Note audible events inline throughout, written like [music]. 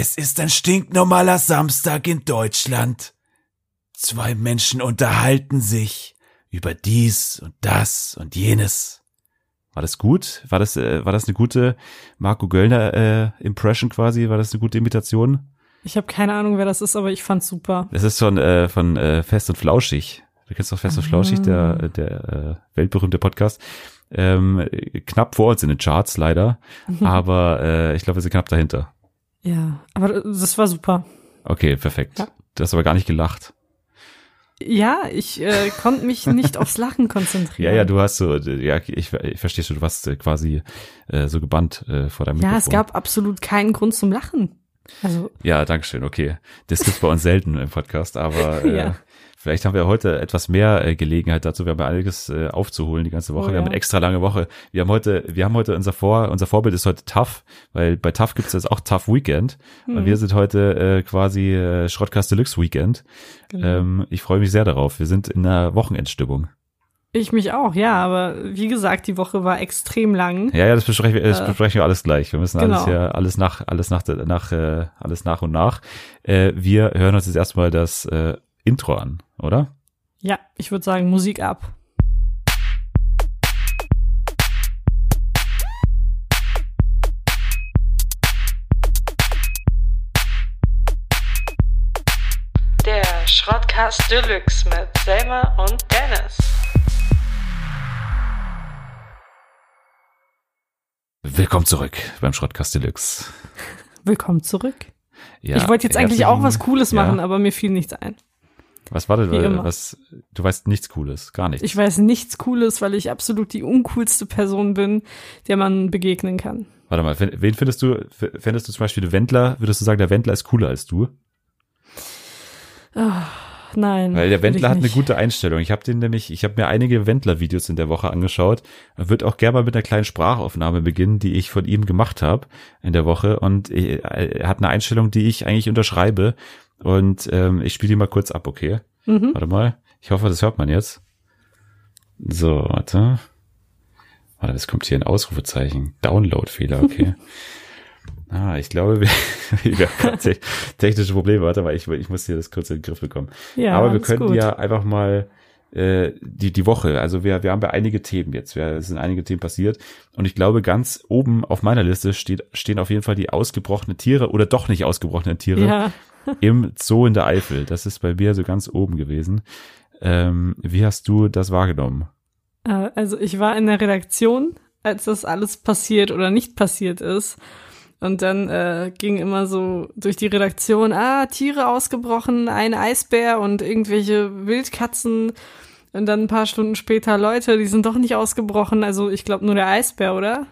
Es ist ein stinknormaler Samstag in Deutschland. Zwei Menschen unterhalten sich über dies und das und jenes. War das gut? War das, äh, war das eine gute Marco Göllner äh, Impression quasi? War das eine gute Imitation? Ich habe keine Ahnung, wer das ist, aber ich fand's super. Das ist von, äh, von äh, Fest und Flauschig. Du kennst doch Fest und Flauschig, der, der äh, weltberühmte Podcast. Ähm, knapp vor uns in den Charts leider, aber äh, ich glaube, wir sind knapp dahinter. Ja, aber das war super. Okay, perfekt. Ja. Du hast aber gar nicht gelacht. Ja, ich äh, konnte mich nicht aufs Lachen konzentrieren. Ja, ja, du hast so, ja, ich, ich verstehe schon, du warst äh, quasi äh, so gebannt äh, vor deinem Ja, Mikrofon. es gab absolut keinen Grund zum Lachen. Also, Ja, dankeschön, okay. Das gibt's bei uns selten im Podcast, aber [laughs] äh, Ja. Vielleicht haben wir heute etwas mehr äh, Gelegenheit dazu. Wir haben ja einiges äh, aufzuholen die ganze Woche. Oh, wir haben ja. eine extra lange Woche. Wir haben heute, wir haben heute unser Vor, unser Vorbild ist heute Tough, weil bei Tough gibt's jetzt auch Tough Weekend. Hm. Und wir sind heute äh, quasi äh, Schrottkast Deluxe Weekend. Genau. Ähm, ich freue mich sehr darauf. Wir sind in einer Wochenendstimmung. ich mich auch, ja, aber wie gesagt, die Woche war extrem lang. Ja, ja, das besprechen wir, das Äh, besprechen wir alles gleich. Wir müssen alles genau. ja alles nach, alles nach, nach, äh, alles nach und nach. Äh, wir hören uns jetzt erstmal das äh, Intro an, oder? Ja, ich würde sagen, Musik ab. Der Schrottcast Deluxe mit Selma und Dennis. Willkommen zurück beim Schrottkast Deluxe. [laughs] Willkommen zurück. Ja, ich wollte jetzt eigentlich auch was Cooles ja. machen, aber mir fiel nichts ein. Was war denn, äh, was, du weißt nichts Cooles, gar nichts. Ich weiß nichts Cooles, weil ich absolut die uncoolste Person bin, der man begegnen kann. Warte mal, wen findest du, fändest du zum Beispiel den Wendler, würdest du sagen, der Wendler ist cooler als du? Nein. Weil der Wendler hat eine gute Einstellung. Ich habe den nämlich, ich habe mir einige Wendler-Videos in der Woche angeschaut. Er wird auch gerne mal mit einer kleinen Sprachaufnahme beginnen, die ich von ihm gemacht habe in der Woche. Und er er hat eine Einstellung, die ich eigentlich unterschreibe. Und ähm, ich spiele die mal kurz ab, okay? Mhm. Warte mal. Ich hoffe, das hört man jetzt. So, warte. Warte, das kommt hier ein Ausrufezeichen. Download-Fehler, okay. [laughs] ah, ich glaube, wir, [laughs] wir haben technische Probleme. Warte mal, ich, ich muss hier das kurz in den Griff bekommen. Ja, Aber wir können gut. ja einfach mal äh, die, die Woche, also wir, wir haben ja einige Themen jetzt, wir, es sind einige Themen passiert und ich glaube, ganz oben auf meiner Liste steht, stehen auf jeden Fall die ausgebrochenen Tiere oder doch nicht ausgebrochenen Tiere Ja, [laughs] im Zoo in der Eifel. Das ist bei mir so ganz oben gewesen. Ähm, wie hast du das wahrgenommen? äh, also ich war in der Redaktion, als das alles passiert oder nicht passiert ist. Und dann äh, ging immer so durch die Redaktion, ah, Tiere ausgebrochen, ein Eisbär und irgendwelche Wildkatzen. Und dann ein paar Stunden später, Leute, die sind doch nicht ausgebrochen. Also ich glaube nur der Eisbär, oder?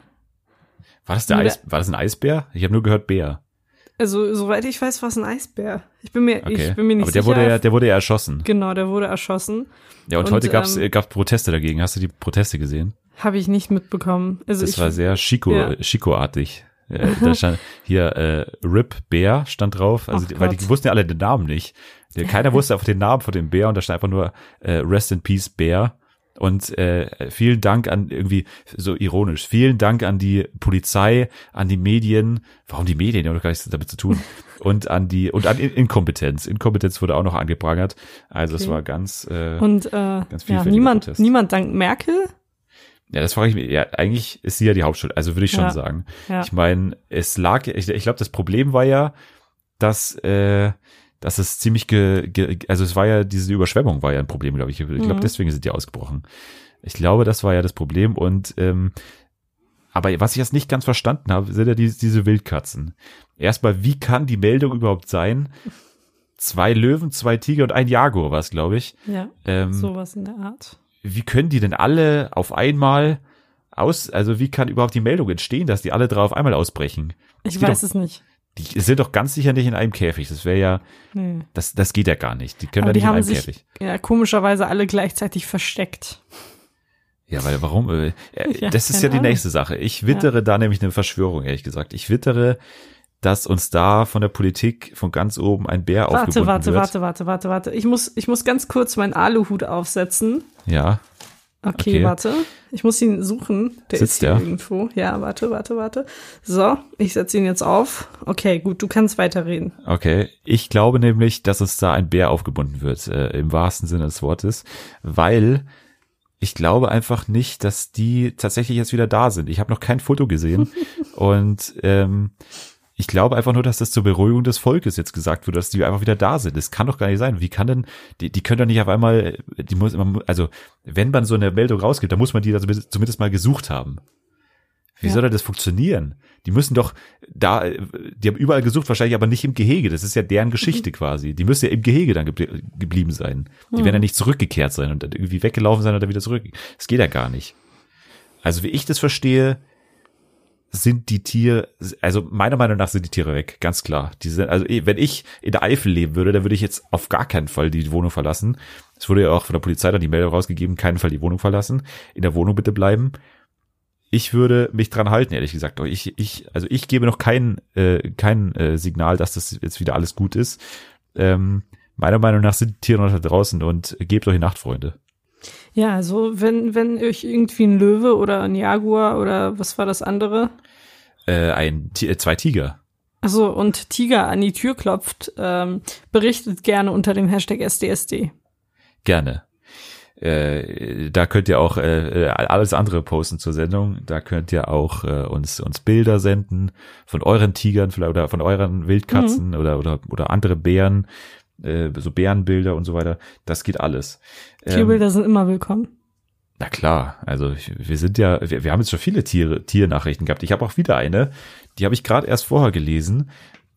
War das der Eis, war das ein Eisbär? Ich habe nur gehört Bär. Also soweit ich weiß, war es ein Eisbär. Ich bin mir, Okay. ich bin mir nicht Aber der sicher. wurde ja, der wurde ja erschossen. genau, der wurde erschossen. Ja, und, Und, heute gab's ähm, gab's Proteste dagegen. Hast du die Proteste gesehen? Habe ich nicht mitbekommen. Also Das ich, war sehr Chico, ja. Chico-artig. Äh, da [laughs] stand hier äh, Rip Bär stand drauf, also die, weil die wussten ja alle den Namen nicht. Keiner wusste einfach den Namen von dem Bär und da stand einfach nur äh, Rest in Peace Bär. Und äh, vielen Dank an irgendwie so ironisch, vielen Dank an die Polizei, an die Medien. Warum die Medien? Die haben doch gar nichts damit zu tun. Und an die und an In- Inkompetenz. Inkompetenz wurde auch noch angeprangert. Also es Okay. war ganz äh, und äh, Ganz ja, niemand, Protest. niemand dankt Merkel. Ja, das frage ich mich. Ja, eigentlich ist sie ja die Hauptschuld. Also würde ich schon Ja. sagen. Ja. Ich meine, es lag, ich, ich glaube, das Problem war ja, dass, äh, dass es ziemlich, ge, ge, also es war ja, diese Überschwemmung war ja ein Problem, glaube ich. Ich glaube, Mhm. deswegen sind die ausgebrochen. Ich glaube, das war ja das Problem und, ähm, aber was ich jetzt nicht ganz verstanden habe, sind ja diese, diese Wildkatzen. Erstmal, wie kann die Meldung überhaupt sein? Zwei Löwen, zwei Tiger und ein Jaguar war es, glaube ich. Ja, Ähm, sowas in der Art. Wie können die denn alle auf einmal aus, also wie kann überhaupt die Meldung entstehen, dass die alle drei auf einmal ausbrechen? Ich weiß doch- es nicht. Die sind doch ganz sicher nicht in einem Käfig. Das wäre ja, Nee. das, das geht ja gar nicht. Die können Aber ja nicht in einem sich Käfig. ja, komischerweise alle gleichzeitig versteckt. Ja, weil warum? Äh, [laughs] Ja, das ist ja die Ahnung. nächste Sache. Ich wittere da nämlich eine Verschwörung, ehrlich gesagt. Ich wittere, dass uns da von der Politik von ganz oben ein Bär Warte, aufgebunden warte, wird. warte, warte, warte, warte. Ich muss, ich muss ganz kurz meinen Aluhut aufsetzen. Ja. Okay, Okay. warte. Ich muss ihn suchen. Der Sitzt ist hier der? irgendwo. Ja, warte, warte, warte. So, ich setze ihn jetzt auf. Okay, gut, du kannst weiterreden. Okay, ich glaube nämlich, dass es da ein Bär aufgebunden wird, äh, im wahrsten Sinne des Wortes, weil ich glaube einfach nicht, dass die tatsächlich jetzt wieder da sind. Ich habe noch kein Foto gesehen [laughs] und ähm, ich glaube einfach nur, dass das zur Beruhigung des Volkes jetzt gesagt wird, dass die einfach wieder da sind. Das kann doch gar nicht sein. Wie kann denn, die, die können doch nicht auf einmal, die muss immer, also wenn man so eine Meldung rausgibt, dann muss man die da zumindest mal gesucht haben. Wie Ja. soll das funktionieren? Die müssen doch da, die haben überall gesucht, wahrscheinlich aber nicht im Gehege. Das ist ja deren Geschichte quasi. Die müssen ja im Gehege dann geblie geblieben sein. Die werden ja nicht zurückgekehrt sein und dann irgendwie weggelaufen sein dann wieder zurück. Das geht ja gar nicht. Also wie ich das verstehe, sind die Tiere, also meiner Meinung nach sind die Tiere weg, ganz klar. Die sind, also eh, wenn ich in der Eifel leben würde, dann würde ich jetzt auf gar keinen Fall die Wohnung verlassen. Es wurde ja auch von der Polizei dann die Meldung rausgegeben, keinen Fall die Wohnung verlassen, in der Wohnung bitte bleiben. Ich würde mich dran halten, ehrlich gesagt. Ich, ich, also ich gebe noch kein, äh, kein äh, Signal, dass das jetzt wieder alles gut ist. Ähm, meiner Meinung nach sind die Tiere noch da draußen und gebt euch Nachtfreunde. Ja, also wenn, wenn euch irgendwie ein Löwe oder ein Jaguar oder was war das andere? Äh, ein, äh, zwei Tiger. Also und Tiger an die Tür klopft, ähm, berichtet gerne unter dem Hashtag SDSD. Gerne. Äh, da könnt ihr auch äh, äh, alles andere posten zur Sendung. Da könnt ihr auch äh, uns uns Bilder senden von euren Tigern vielleicht oder von euren Wildkatzen oder oder oder andere Bären, äh, so Bärenbilder und so weiter. Das geht alles. Ähm, Tierbilder sind immer willkommen. na klar, also ich, wir sind ja, wir, wir haben jetzt schon viele Tiere, Tiernachrichten gehabt. Ich habe auch wieder eine, die habe ich gerade erst vorher gelesen.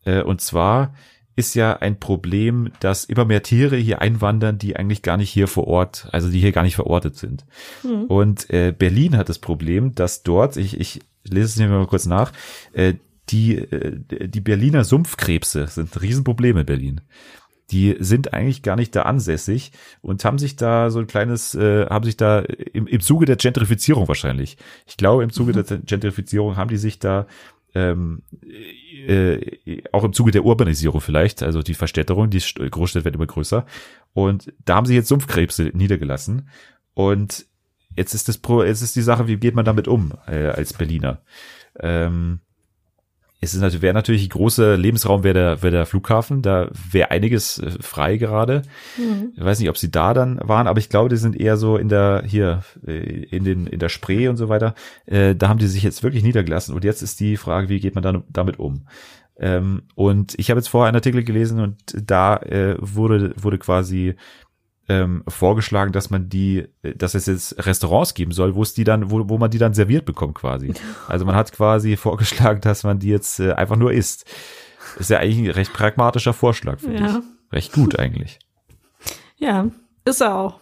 Äh, und zwar ist ja ein Problem, dass immer mehr Tiere hier einwandern, die eigentlich gar nicht hier vor Ort, also die hier gar nicht verortet sind. Und äh, Berlin hat das Problem, dass dort, ich, ich lese es mir mal kurz nach, äh, die, äh, die Berliner Sumpfkrebse sind ein Riesenproblem in Berlin die sind eigentlich gar nicht da ansässig und haben sich da so ein kleines, äh, haben sich da im, im Zuge der Gentrifizierung wahrscheinlich. Ich glaube, im Zuge der Gentrifizierung haben die sich da ähm, äh, auch im Zuge der Urbanisierung vielleicht, also die Verstädterung, die St- Großstädte werden immer größer. Und da haben sie jetzt Sumpfkrebse niedergelassen. Und jetzt ist das Pro, jetzt ist die Sache, wie geht man damit um äh, als Berliner? Ähm, es ist natürlich, wäre natürlich ein großer Lebensraum wäre der, wäre der Flughafen, da wäre einiges äh, frei gerade. Ich weiß nicht, ob sie da dann waren, aber ich glaube, die sind eher so in der, hier, äh, in den, in der Spree und so weiter. Äh, da haben die sich jetzt wirklich niedergelassen. Und jetzt ist die Frage, wie geht man dann damit um? Ähm, und ich habe jetzt vorher einen Artikel gelesen und da äh, wurde, wurde quasi ähm, vorgeschlagen, dass man die, äh, dass es jetzt Restaurants geben soll, wo es die dann, wo, wo man die dann serviert bekommt quasi. [laughs] Also man hat quasi vorgeschlagen, dass man die jetzt äh, einfach nur isst. Ist ja eigentlich ein recht pragmatischer Vorschlag, finde Ja. ich. Recht gut eigentlich. Ja, ist er auch.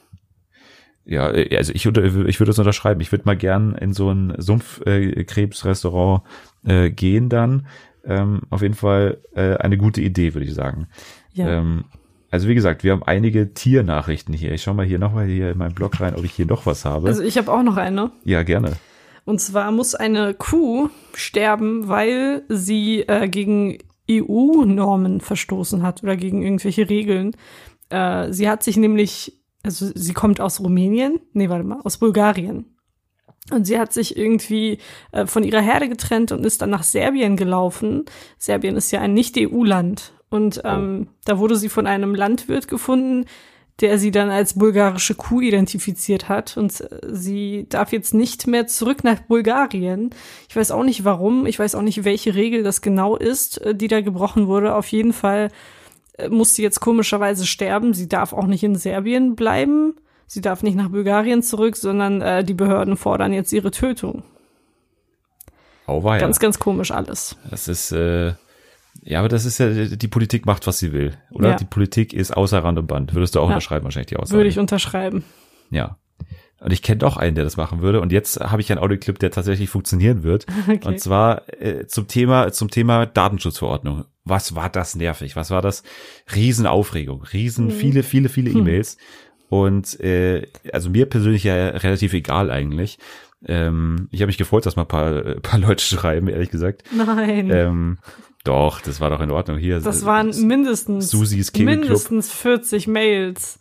Ja, äh, also ich, ich würde das unterschreiben. Ich würde mal gern in so ein Sumpfkrebsrestaurant äh, gehen dann. Ähm, auf jeden Fall äh, eine gute Idee, würde ich sagen. Ja. Ähm, also wie gesagt, wir haben einige Tiernachrichten hier. Ich schau mal hier nochmal hier in meinen Blog rein, ob ich hier noch was habe. Also ich habe auch noch eine. ja, gerne. Und zwar muss eine Kuh sterben, weil sie äh, gegen EU-Normen verstoßen hat oder gegen irgendwelche Regeln. Äh, sie hat sich nämlich, also sie kommt aus Rumänien, nee, warte mal, aus Bulgarien. Und sie hat sich irgendwie äh, von ihrer Herde getrennt und ist dann nach Serbien gelaufen. Serbien ist ja ein Nicht-EU-Land. Und ähm, da wurde sie von einem Landwirt gefunden, der sie dann als bulgarische Kuh identifiziert hat. Und äh, sie darf jetzt nicht mehr zurück nach Bulgarien. Ich weiß auch nicht warum. Ich weiß auch nicht, welche Regel das genau ist, äh, die da gebrochen wurde. Auf jeden Fall äh, muss sie jetzt komischerweise sterben. Sie darf auch nicht in Serbien bleiben. Sie darf nicht nach Bulgarien zurück, sondern äh, die Behörden fordern jetzt ihre Tötung. Auweia. Ganz, ganz komisch alles. Das ist, äh, ja, aber das ist ja, die Politik macht, was sie will, oder? Ja. Die Politik ist außer Rand und Band. Würdest du auch Ja. unterschreiben, wahrscheinlich die Aussage. Würde ich unterschreiben. Ja. Und ich kenne doch einen, der das machen würde. Und jetzt habe ich einen Audioclip, der tatsächlich funktionieren wird. [laughs] Okay. Und zwar äh, zum Thema zum Thema Datenschutzverordnung. Was war das nervig? Was war das? Riesenaufregung, riesen Mhm. viele viele viele Hm. E-Mails. Und äh, also mir persönlich ja relativ egal eigentlich. Ähm, ich habe mich gefreut, dass mal ein paar, äh, paar Leute [laughs] schreiben, ehrlich gesagt. Nein. Ähm, doch, das war doch in Ordnung hier. das waren mindestens, Susis Kegelclub. mindestens 40 Mails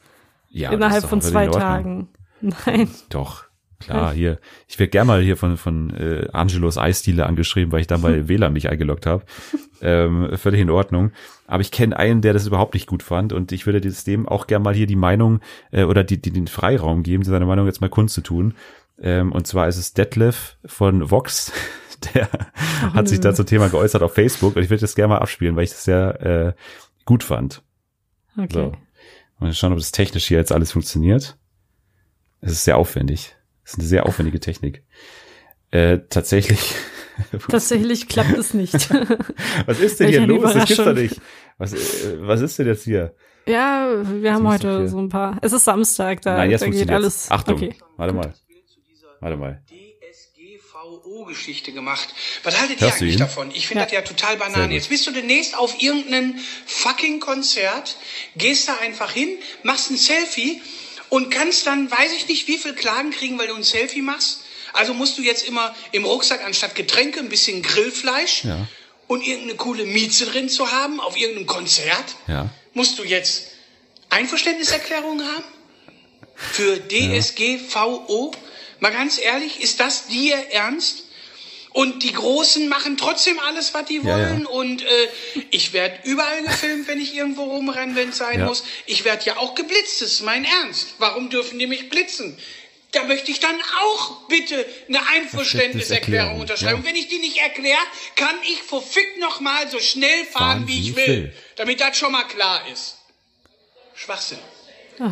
ja, innerhalb von zwei. Tagen. Nein. Doch. Klar, hier. Ich werde gerne mal hier von, von äh, Angelos Eisdiele angeschrieben, weil ich da bei [laughs] WLAN mich eingeloggt habe. Ähm, völlig in Ordnung. Aber ich kenne einen, der das überhaupt nicht gut fand und ich würde dem auch gerne mal hier die Meinung äh, oder die, die, den Freiraum geben, seine Meinung jetzt mal kundzutun. Ähm, und zwar ist es Detlef von Vox. Der Ach, hat sich da zum Thema geäußert auf Facebook und ich würde das gerne mal abspielen, weil ich das sehr äh, gut fand. Okay. So. Mal schauen, ob das technisch hier jetzt alles funktioniert. Es ist sehr aufwendig. Es ist eine sehr aufwendige Technik. Äh, tatsächlich. [laughs] Tatsächlich klappt es nicht. [laughs] Was ist denn Welch hier los? Das gibt's doch nicht. Was, äh, was ist denn jetzt hier? ja, wir haben heute so ein paar. Es ist Samstag, da, Nein, jetzt da geht funktioniert alles. Achtung, Okay. warte mal. Warte mal. DSGVO-Geschichte gemacht. Was haltet ihr eigentlich davon? Ich finde Ja. das ja total Banane. Jetzt bist du demnächst auf irgendeinem fucking Konzert, gehst da einfach hin, machst ein Selfie und kannst dann, weiß ich nicht, wie viel Klagen kriegen, weil du ein Selfie machst. Also musst du jetzt immer im Rucksack anstatt Getränke ein bisschen Grillfleisch Ja. und irgendeine coole Mieze drin zu haben auf irgendeinem Konzert. Ja. Musst du jetzt Einverständniserklärungen haben? Für DSGVO? Mal ganz ehrlich, ist das dir ernst? Und die Großen machen trotzdem alles, was die Ja, ja. wollen. Und äh, ich werde überall gefilmt, wenn ich irgendwo rumrenne, wenn es sein Ja. muss. Ich werde ja auch geblitzt, das ist mein Ernst. Warum dürfen die mich blitzen? Da möchte ich dann auch bitte eine Verständniserklärung, Einverständniserklärung unterschreiben. ja. Und wenn ich die nicht erkläre, kann ich verfickt noch mal so schnell fahren, wie ich will. Damit das schon mal klar ist. Schwachsinn.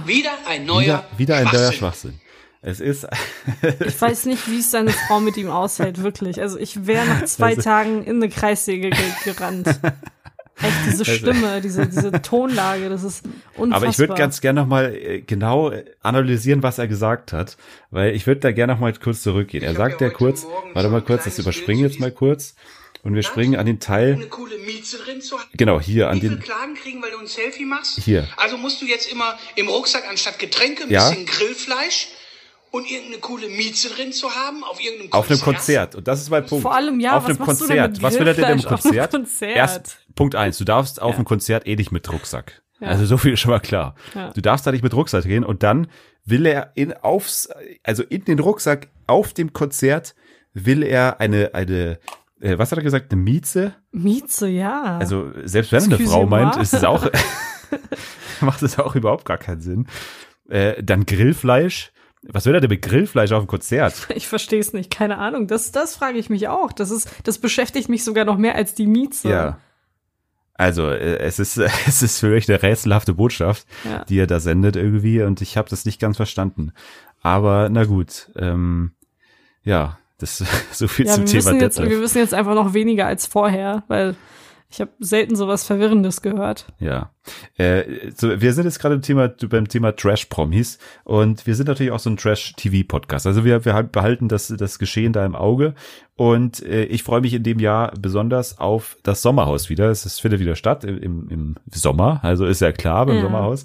Wieder ein neuer Wieder, wieder ein neuer Schwachsinn. Es ist, [laughs] Ich weiß nicht, wie es seine Frau mit ihm aushält, wirklich. Also ich wäre nach zwei Also- Tagen in eine Kreissäge ge gerannt. Echt, diese Stimme, diese, diese Tonlage, das ist unfassbar. aber ich würde ganz gerne noch mal äh, genau äh, analysieren, was er gesagt hat, weil ich würde da gerne noch mal kurz zurückgehen. Er Ich sagt ja kurz, warte mal kurz, das überspringen jetzt mal kurz und wir springen an den Teil, eine coole Mieze drin zu haben. genau, hier an den, Klagen kriegen, weil du ein Selfie machst? Hier. Also musst du jetzt immer im Rucksack anstatt Getränke ein Ja. bisschen Grillfleisch und irgendeine coole Mieze drin zu haben auf irgendeinem auf einem Konzert. Und das ist mein Punkt. Vor allem, ja, auf was einem machst du denn Konzert. mit was will er denn im Konzert? Konzert? Erst, Punkt eins, du darfst auf Ja. einem Konzert eh nicht mit Rucksack. Ja. Also so viel ist schon mal klar. Ja. Du darfst da nicht mit Rucksack gehen und dann will er in aufs, also in den Rucksack auf dem Konzert will er eine, eine, äh, was hat er gesagt, eine Mieze? Mieze, ja. Also selbst wenn er eine Frau meint, ist es auch, [laughs] [laughs] macht es auch überhaupt gar keinen Sinn. Äh, dann Grillfleisch. Was will er denn mit Grillfleisch auf dem Konzert? [laughs] ich verstehe es nicht, keine Ahnung. Das, das frage ich mich auch. Das ist, das beschäftigt mich sogar noch mehr als die Mieze. Ja. Also äh, es ist [laughs] es ist für mich eine rätselhafte Botschaft, Ja. die er da sendet irgendwie und ich habe das nicht ganz verstanden. Aber na gut, ähm, ja, das [laughs] so viel Ja, zum wir Thema jetzt, Detlef. wir wissen jetzt einfach noch weniger als vorher, weil ich habe selten sowas Verwirrendes gehört. Ja. Äh, so, wir sind jetzt gerade im Thema, beim Thema Trash-Promis und wir sind natürlich auch so ein Trash-TV-Podcast. Also wir, wir halt behalten das, das Geschehen da im Auge und äh, ich freue mich in dem Jahr besonders auf das Sommerhaus wieder. Es ist, findet wieder statt im, im Sommer, also ist ja klar beim Ja. Sommerhaus.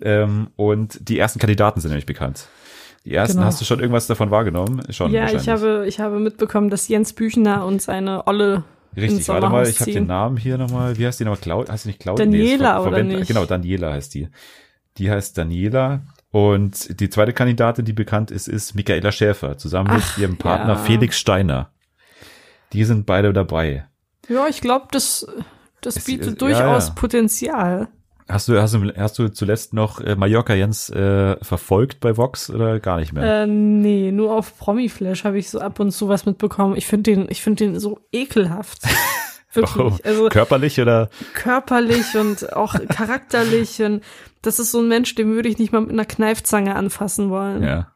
Ähm, und die ersten Kandidaten sind nämlich bekannt. Die ersten, Genau. hast du schon irgendwas davon wahrgenommen? Schon ja, ich habe, ich habe mitbekommen, dass Jens Büchner und seine Olle Richtig, warte mal, ich habe den Namen hier nochmal. Wie heißt die nochmal? Clau heißt die nicht Claudia? Daniela, von- oder nicht? Genau, Daniela heißt die. Die heißt Daniela. Und die zweite Kandidatin, die bekannt ist, ist Michaela Schäfer, zusammen Ach, mit ihrem Partner ja. Felix Steiner. Die sind beide dabei. Ja, ich glaube, das, das Es- bietet ja, durchaus ja. Potenzial. Hast du, hast du, hast du zuletzt noch äh, Mallorca Jens äh, verfolgt bei Vox oder gar nicht mehr? Äh, nee, nur auf Promiflash habe ich so ab und zu was mitbekommen. Ich finde den, ich finde den so ekelhaft. [laughs] Wirklich. Warum? Also Körperlich oder? körperlich und [laughs] auch charakterlich und das ist so ein Mensch, den würde ich nicht mal mit einer Kneifzange anfassen wollen. Ja.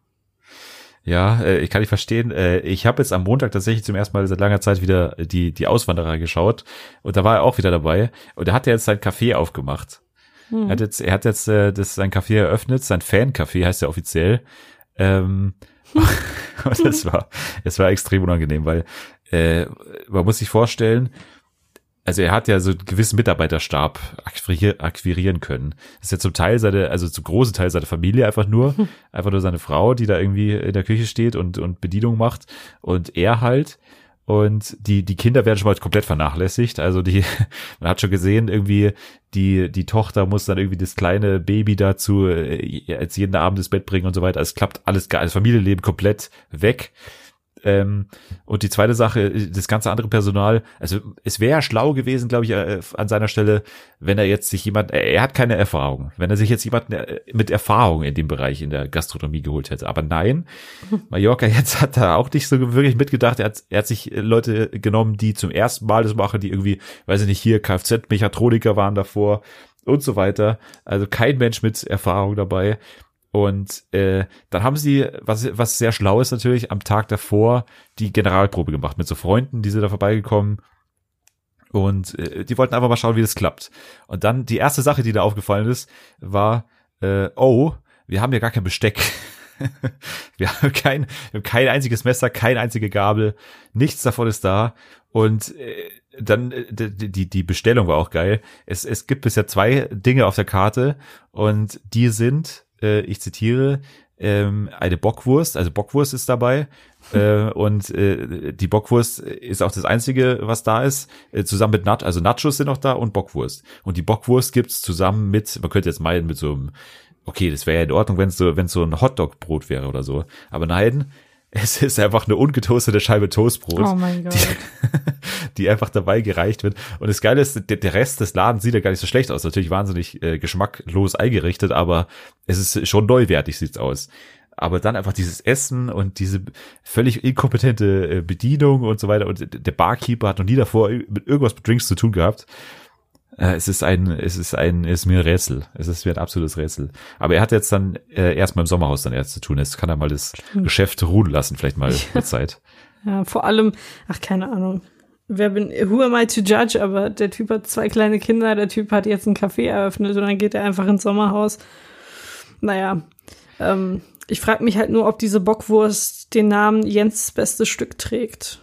Ja, äh, ich kann nicht verstehen. Äh, ich habe jetzt am Montag tatsächlich zum ersten Mal seit langer Zeit wieder die, die Auswanderer geschaut und da war er auch wieder dabei und da hat er jetzt sein Café aufgemacht. Er hat jetzt, er hat jetzt äh, das sein Café eröffnet, sein Fan-Café heißt ja offiziell. Ähm, [laughs] und das war, es war extrem unangenehm, weil äh, man muss sich vorstellen, also er hat ja so einen gewissen Mitarbeiterstab akquirier, akquirieren können. Das ist ja zum Teil seine, also zum großen Teil seine Familie einfach nur, einfach nur seine Frau, die da irgendwie in der Küche steht und, und Bedienung macht und er halt. Und die, die Kinder werden schon mal komplett vernachlässigt. Also die, [laughs] man hat schon gesehen, irgendwie, die, die Tochter muss dann irgendwie das kleine Baby dazu äh, jetzt jeden Abend ins Bett bringen und so weiter. Es klappt alles das Familienleben komplett weg. Ähm, und die zweite Sache, das ganze andere Personal, also es wäre schlau gewesen, glaube ich, äh, an seiner Stelle, wenn er jetzt sich jemand, er hat keine Erfahrung, wenn er sich jetzt jemanden äh, mit Erfahrung in dem Bereich in der Gastronomie geholt hätte. Aber nein, [laughs] Mallorca jetzt hat er auch nicht so wirklich mitgedacht. Er hat, er hat sich Leute genommen, die zum ersten Mal das machen, die irgendwie, weiß ich nicht, hier Kfz-Mechatroniker waren davor und so weiter. Also kein Mensch mit Erfahrung dabei. Und äh, dann haben sie, was, was sehr schlau ist natürlich, am Tag davor die Generalprobe gemacht mit so Freunden, die sind da vorbeigekommen. Und äh, die wollten einfach mal schauen, wie das klappt. Und dann die erste Sache, die da aufgefallen ist, war, äh, oh, wir haben ja gar kein Besteck. [laughs] wir haben kein, wir haben kein einziges Messer, kein einzige Gabel, nichts davon ist da. Und äh, dann äh, die, die Bestellung war auch geil. Es, es gibt bisher zwei Dinge auf der Karte und die sind äh, ich zitiere, ähm, eine Bockwurst, also Bockwurst ist dabei äh, [laughs] und äh, die Bockwurst ist auch das einzige, was da ist, äh, zusammen mit Nut, also Nachos sind noch da und Bockwurst. Und die Bockwurst gibt's zusammen mit, man könnte jetzt meinen mit so einem, okay, das wäre ja in Ordnung, wenn es so, wenn so ein Hotdog-Brot wäre oder so, aber nein, es ist einfach eine ungetoastete Scheibe Toastbrot, Oh mein Gott. die, [laughs] die einfach dabei gereicht wird. Und das Geile ist, der, der Rest des Ladens sieht ja gar nicht so schlecht aus. Natürlich wahnsinnig äh, geschmacklos eingerichtet, aber es ist schon neuwertig sieht's aus. Aber dann einfach dieses Essen und diese völlig inkompetente äh, Bedienung und so weiter. Und der Barkeeper hat noch nie davor mit irgendwas mit Drinks zu tun gehabt. Äh, es ist ein, es ist ein, es ist mir ein Rätsel. Es ist mir ein absolutes Rätsel. Aber er hat jetzt dann äh, erst mal im Sommerhaus dann erst zu tun. Jetzt kann er mal das Geschäft ruhen lassen, vielleicht mal [laughs] eine Zeit. Ja, vor allem, ach, keine Ahnung. Wer bin, who am I to judge? Aber der Typ hat zwei kleine Kinder, der Typ hat jetzt ein Café eröffnet und dann geht er einfach ins Sommerhaus. Naja, ähm, ich frage mich halt nur, ob diese Bockwurst den Namen Jens bestes Stück trägt.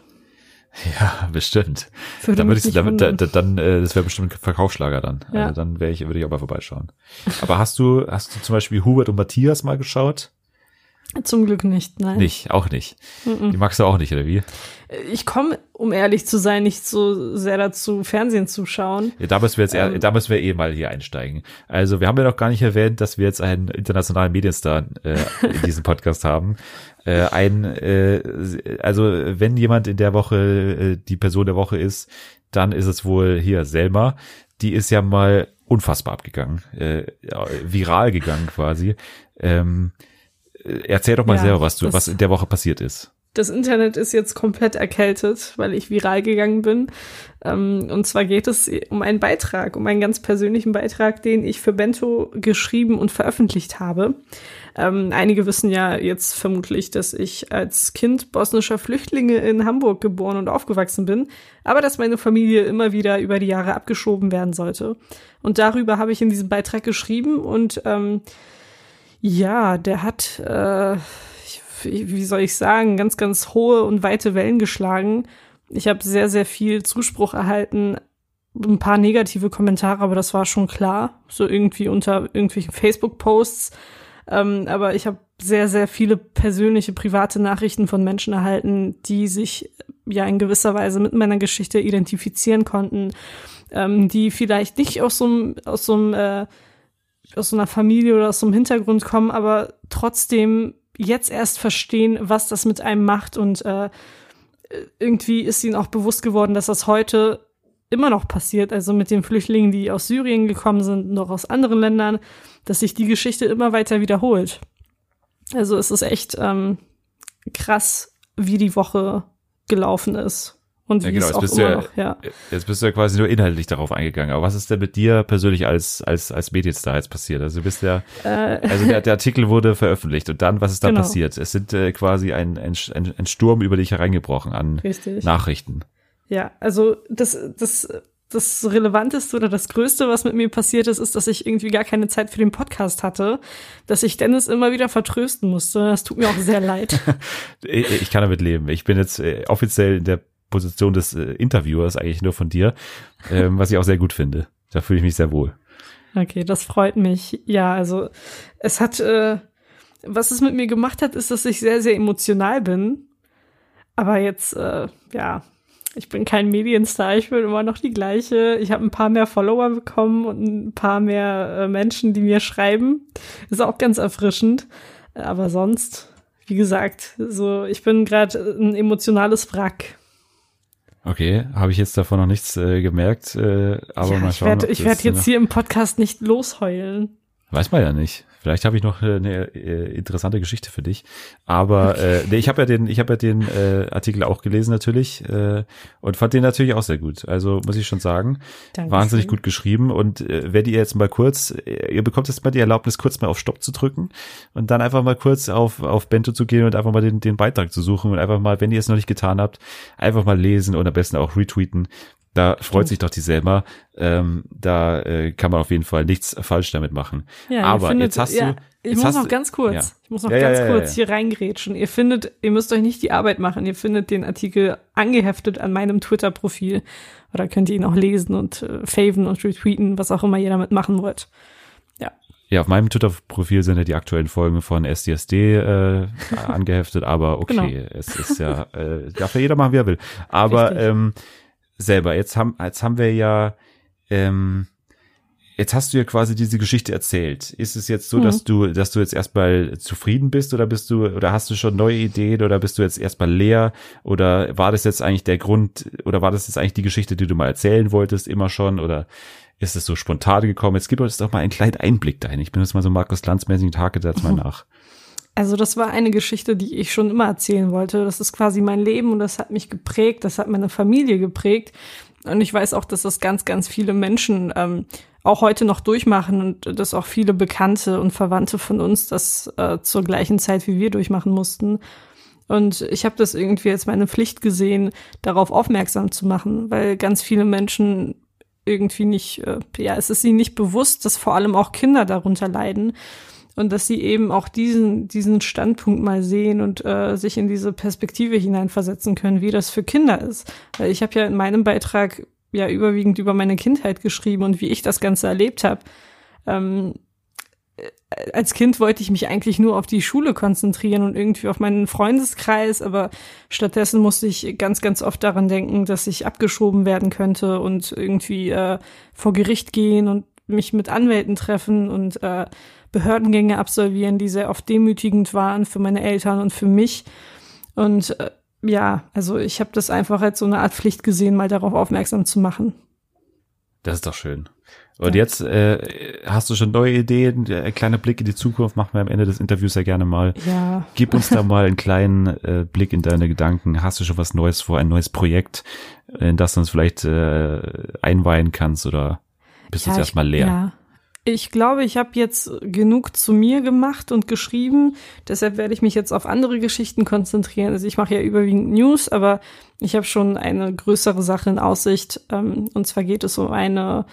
[laughs] Ja, bestimmt. Würde Dann würde ich, damit, da, da, dann, äh, das wäre bestimmt ein Verkaufsschlager dann. Ja. Also dann wäre ich, würde ich auch mal vorbeischauen. Aber hast du, hast du zum Beispiel Hubert und Matthias mal geschaut? Zum Glück nicht, nein. Nicht, auch nicht. Die magst du auch nicht, oder wie? Ich komme, um ehrlich zu sein, nicht so sehr dazu, Fernsehen zu schauen. Ja, da müssen wir jetzt, eher, Ähm. da müssen wir eh mal hier einsteigen. Also wir haben ja noch gar nicht erwähnt, dass wir jetzt einen internationalen Medienstar äh, in [laughs] diesem Podcast haben. Äh, ein, äh, also wenn jemand in der Woche äh, die Person der Woche ist, dann ist es wohl hier Selma. Die ist ja mal unfassbar abgegangen, äh, viral gegangen quasi. Ähm, äh, erzähl doch mal Ja, selber, was du, was in der Woche passiert ist. Das Internet ist jetzt komplett erkältet, weil ich viral gegangen bin. Ähm, und zwar geht es um einen Beitrag, um einen ganz persönlichen Beitrag, den ich für Bento geschrieben und veröffentlicht habe. Ähm, einige wissen ja jetzt vermutlich, dass ich als Kind bosnischer Flüchtlinge in Hamburg geboren und aufgewachsen bin, aber dass meine Familie immer wieder über die Jahre abgeschoben werden sollte. Und darüber habe ich in diesem Beitrag geschrieben und ähm, ja, der hat, äh, wie soll ich sagen, ganz, ganz hohe und weite Wellen geschlagen. Ich habe sehr, sehr viel Zuspruch erhalten, ein paar negative Kommentare, aber das war schon klar, so irgendwie unter irgendwelchen Facebook-Posts. Ähm, aber ich habe sehr, sehr viele persönliche, private Nachrichten von Menschen erhalten, die sich ja in gewisser Weise mit meiner Geschichte identifizieren konnten, ähm, die vielleicht nicht aus so einem, aus so einem äh, aus so einer Familie oder aus so einem Hintergrund kommen, aber trotzdem jetzt erst verstehen, was das mit einem macht und äh, irgendwie ist ihnen auch bewusst geworden, dass das heute immer noch passiert, also mit den Flüchtlingen, die aus Syrien gekommen sind, noch aus anderen Ländern, dass sich die Geschichte immer weiter wiederholt. Also es ist echt ähm, krass, wie die Woche gelaufen ist und wie Ja, genau, es jetzt auch bist du immer ja- noch, ja. Jetzt bist du ja quasi nur inhaltlich darauf eingegangen. Aber was ist denn mit dir persönlich als, als, als Medienstar jetzt passiert? Also du bist ja, also der, der Artikel wurde veröffentlicht und dann, was ist da Äh. Genau. passiert? Es sind äh, quasi ein, ein, ein, ein Sturm über dich hereingebrochen an Richtig. Nachrichten. Ja, also das, das, das Relevanteste oder das Größte, was mit mir passiert ist, ist, dass ich irgendwie gar keine Zeit für den Podcast hatte, dass ich Dennis immer wieder vertrösten musste. Das tut mir auch sehr leid. [laughs] Ich, ich kann damit leben. Ich bin jetzt äh, offiziell in der Position des äh, Interviewers eigentlich nur von dir, ähm, was ich auch sehr gut finde. Da fühle ich mich sehr wohl. Okay, das freut mich. Ja, also es hat, äh, was es mit mir gemacht hat, ist, dass ich sehr, sehr emotional bin. Aber jetzt, äh, ja, ich bin kein Medienstar, ich bin immer noch die gleiche. Ich habe ein paar mehr Follower bekommen und ein paar mehr äh, Menschen, die mir schreiben. Ist auch ganz erfrischend. Aber sonst, wie gesagt, so ich bin gerade ein emotionales Wrack. Okay, habe ich jetzt davon noch nichts äh, gemerkt, äh, aber ja, mal ich schauen. werde ich das, werd jetzt hier im Podcast nicht losheulen. Weiß man ja nicht. Vielleicht habe ich noch äh, eine äh, interessante Geschichte für dich. Aber äh, nee, ich habe ja den, ich habe ja den äh, Artikel auch gelesen natürlich äh, und fand den natürlich auch sehr gut. Also muss ich schon sagen, Dankeschön. wahnsinnig gut geschrieben. Und äh, werdet ihr jetzt mal kurz, äh, ihr bekommt jetzt mal die Erlaubnis, kurz mal auf Stopp zu drücken und dann einfach mal kurz auf auf Bento zu gehen und einfach mal den den Beitrag zu suchen und einfach mal, wenn ihr es noch nicht getan habt, einfach mal lesen und am besten auch retweeten. Da freut sich doch die Selma. Ähm, da äh, kann man auf jeden Fall nichts falsch damit machen. Ja, Aber findet- jetzt hast ja, du. Ich jetzt muss noch du- ganz kurz, ja. ich muss noch Ja, ja, ganz ja, ja, kurz ja. hier reingrätschen. Ihr findet, ihr müsst euch nicht die Arbeit machen. Ihr findet den Artikel angeheftet an meinem Twitter-Profil. Oder könnt ihr ihn auch lesen und äh, faven und retweeten, was auch immer ihr damit machen wollt. Ja, auf meinem Twitter-Profil sind ja die aktuellen Folgen von SDSD äh, [laughs] angeheftet, aber okay, Genau. es ist ja, äh, darf ja jeder machen, wie er will. Aber Richtig. ähm, selber, jetzt haben, jetzt haben wir ja, ähm, jetzt hast du ja quasi diese Geschichte erzählt. Ist es jetzt so, Mhm. dass du, dass du jetzt erstmal zufrieden bist oder bist du, oder hast du schon neue Ideen oder bist du jetzt erstmal leer oder war das jetzt eigentlich der Grund oder war das jetzt eigentlich die Geschichte, die du mal erzählen wolltest, immer schon oder ist es so spontan gekommen? Jetzt gib uns doch mal einen kleinen Einblick dahin. Ich bin jetzt mal so Markus Lanz-mäßig und hake da jetzt mal [laughs] nach. Also das war eine Geschichte, die ich schon immer erzählen wollte. Das ist quasi mein Leben und das hat mich geprägt, das hat meine Familie geprägt. Und ich weiß auch, dass das ganz, ganz viele Menschen ähm, auch heute noch durchmachen und dass auch viele Bekannte und Verwandte von uns das äh, zur gleichen Zeit wie wir durchmachen mussten. Und ich habe das irgendwie als meine Pflicht gesehen, darauf aufmerksam zu machen, weil ganz viele Menschen irgendwie nicht, äh, ja, es ist ihnen nicht bewusst, dass vor allem auch Kinder darunter leiden und dass sie eben auch diesen diesen Standpunkt mal sehen und äh, sich in diese Perspektive hineinversetzen können, wie das für Kinder ist. Weil ich habe ja in meinem Beitrag ja überwiegend über meine Kindheit geschrieben und wie ich das Ganze erlebt habe. Ähm, äh, als Kind wollte ich mich eigentlich nur auf die Schule konzentrieren und irgendwie auf meinen Freundeskreis, aber stattdessen musste ich ganz, ganz oft daran denken, dass ich abgeschoben werden könnte und irgendwie äh, vor Gericht gehen und mich mit Anwälten treffen und äh, Behördengänge absolvieren, die sehr oft demütigend waren für meine Eltern und für mich. Und äh, ja, also ich habe das einfach als so eine Art Pflicht gesehen, mal darauf aufmerksam zu machen. Das ist doch schön. Und Ja. jetzt äh, hast du schon neue Ideen, ein kleiner Blick in die Zukunft machen wir am Ende des Interviews ja gerne mal. Ja, Gib uns da mal einen kleinen äh, Blick in deine Gedanken. Hast du schon was Neues vor, ein neues Projekt, in das du uns vielleicht äh, einweihen kannst oder bist Ja, jetzt erstmal leer? Ja. Ich glaube, ich habe jetzt genug zu mir gemacht und geschrieben. Deshalb werde ich mich jetzt auf andere Geschichten konzentrieren. Also ich mache ja überwiegend News, aber ich habe schon eine größere Sache in Aussicht. Ähm, und zwar geht es um eine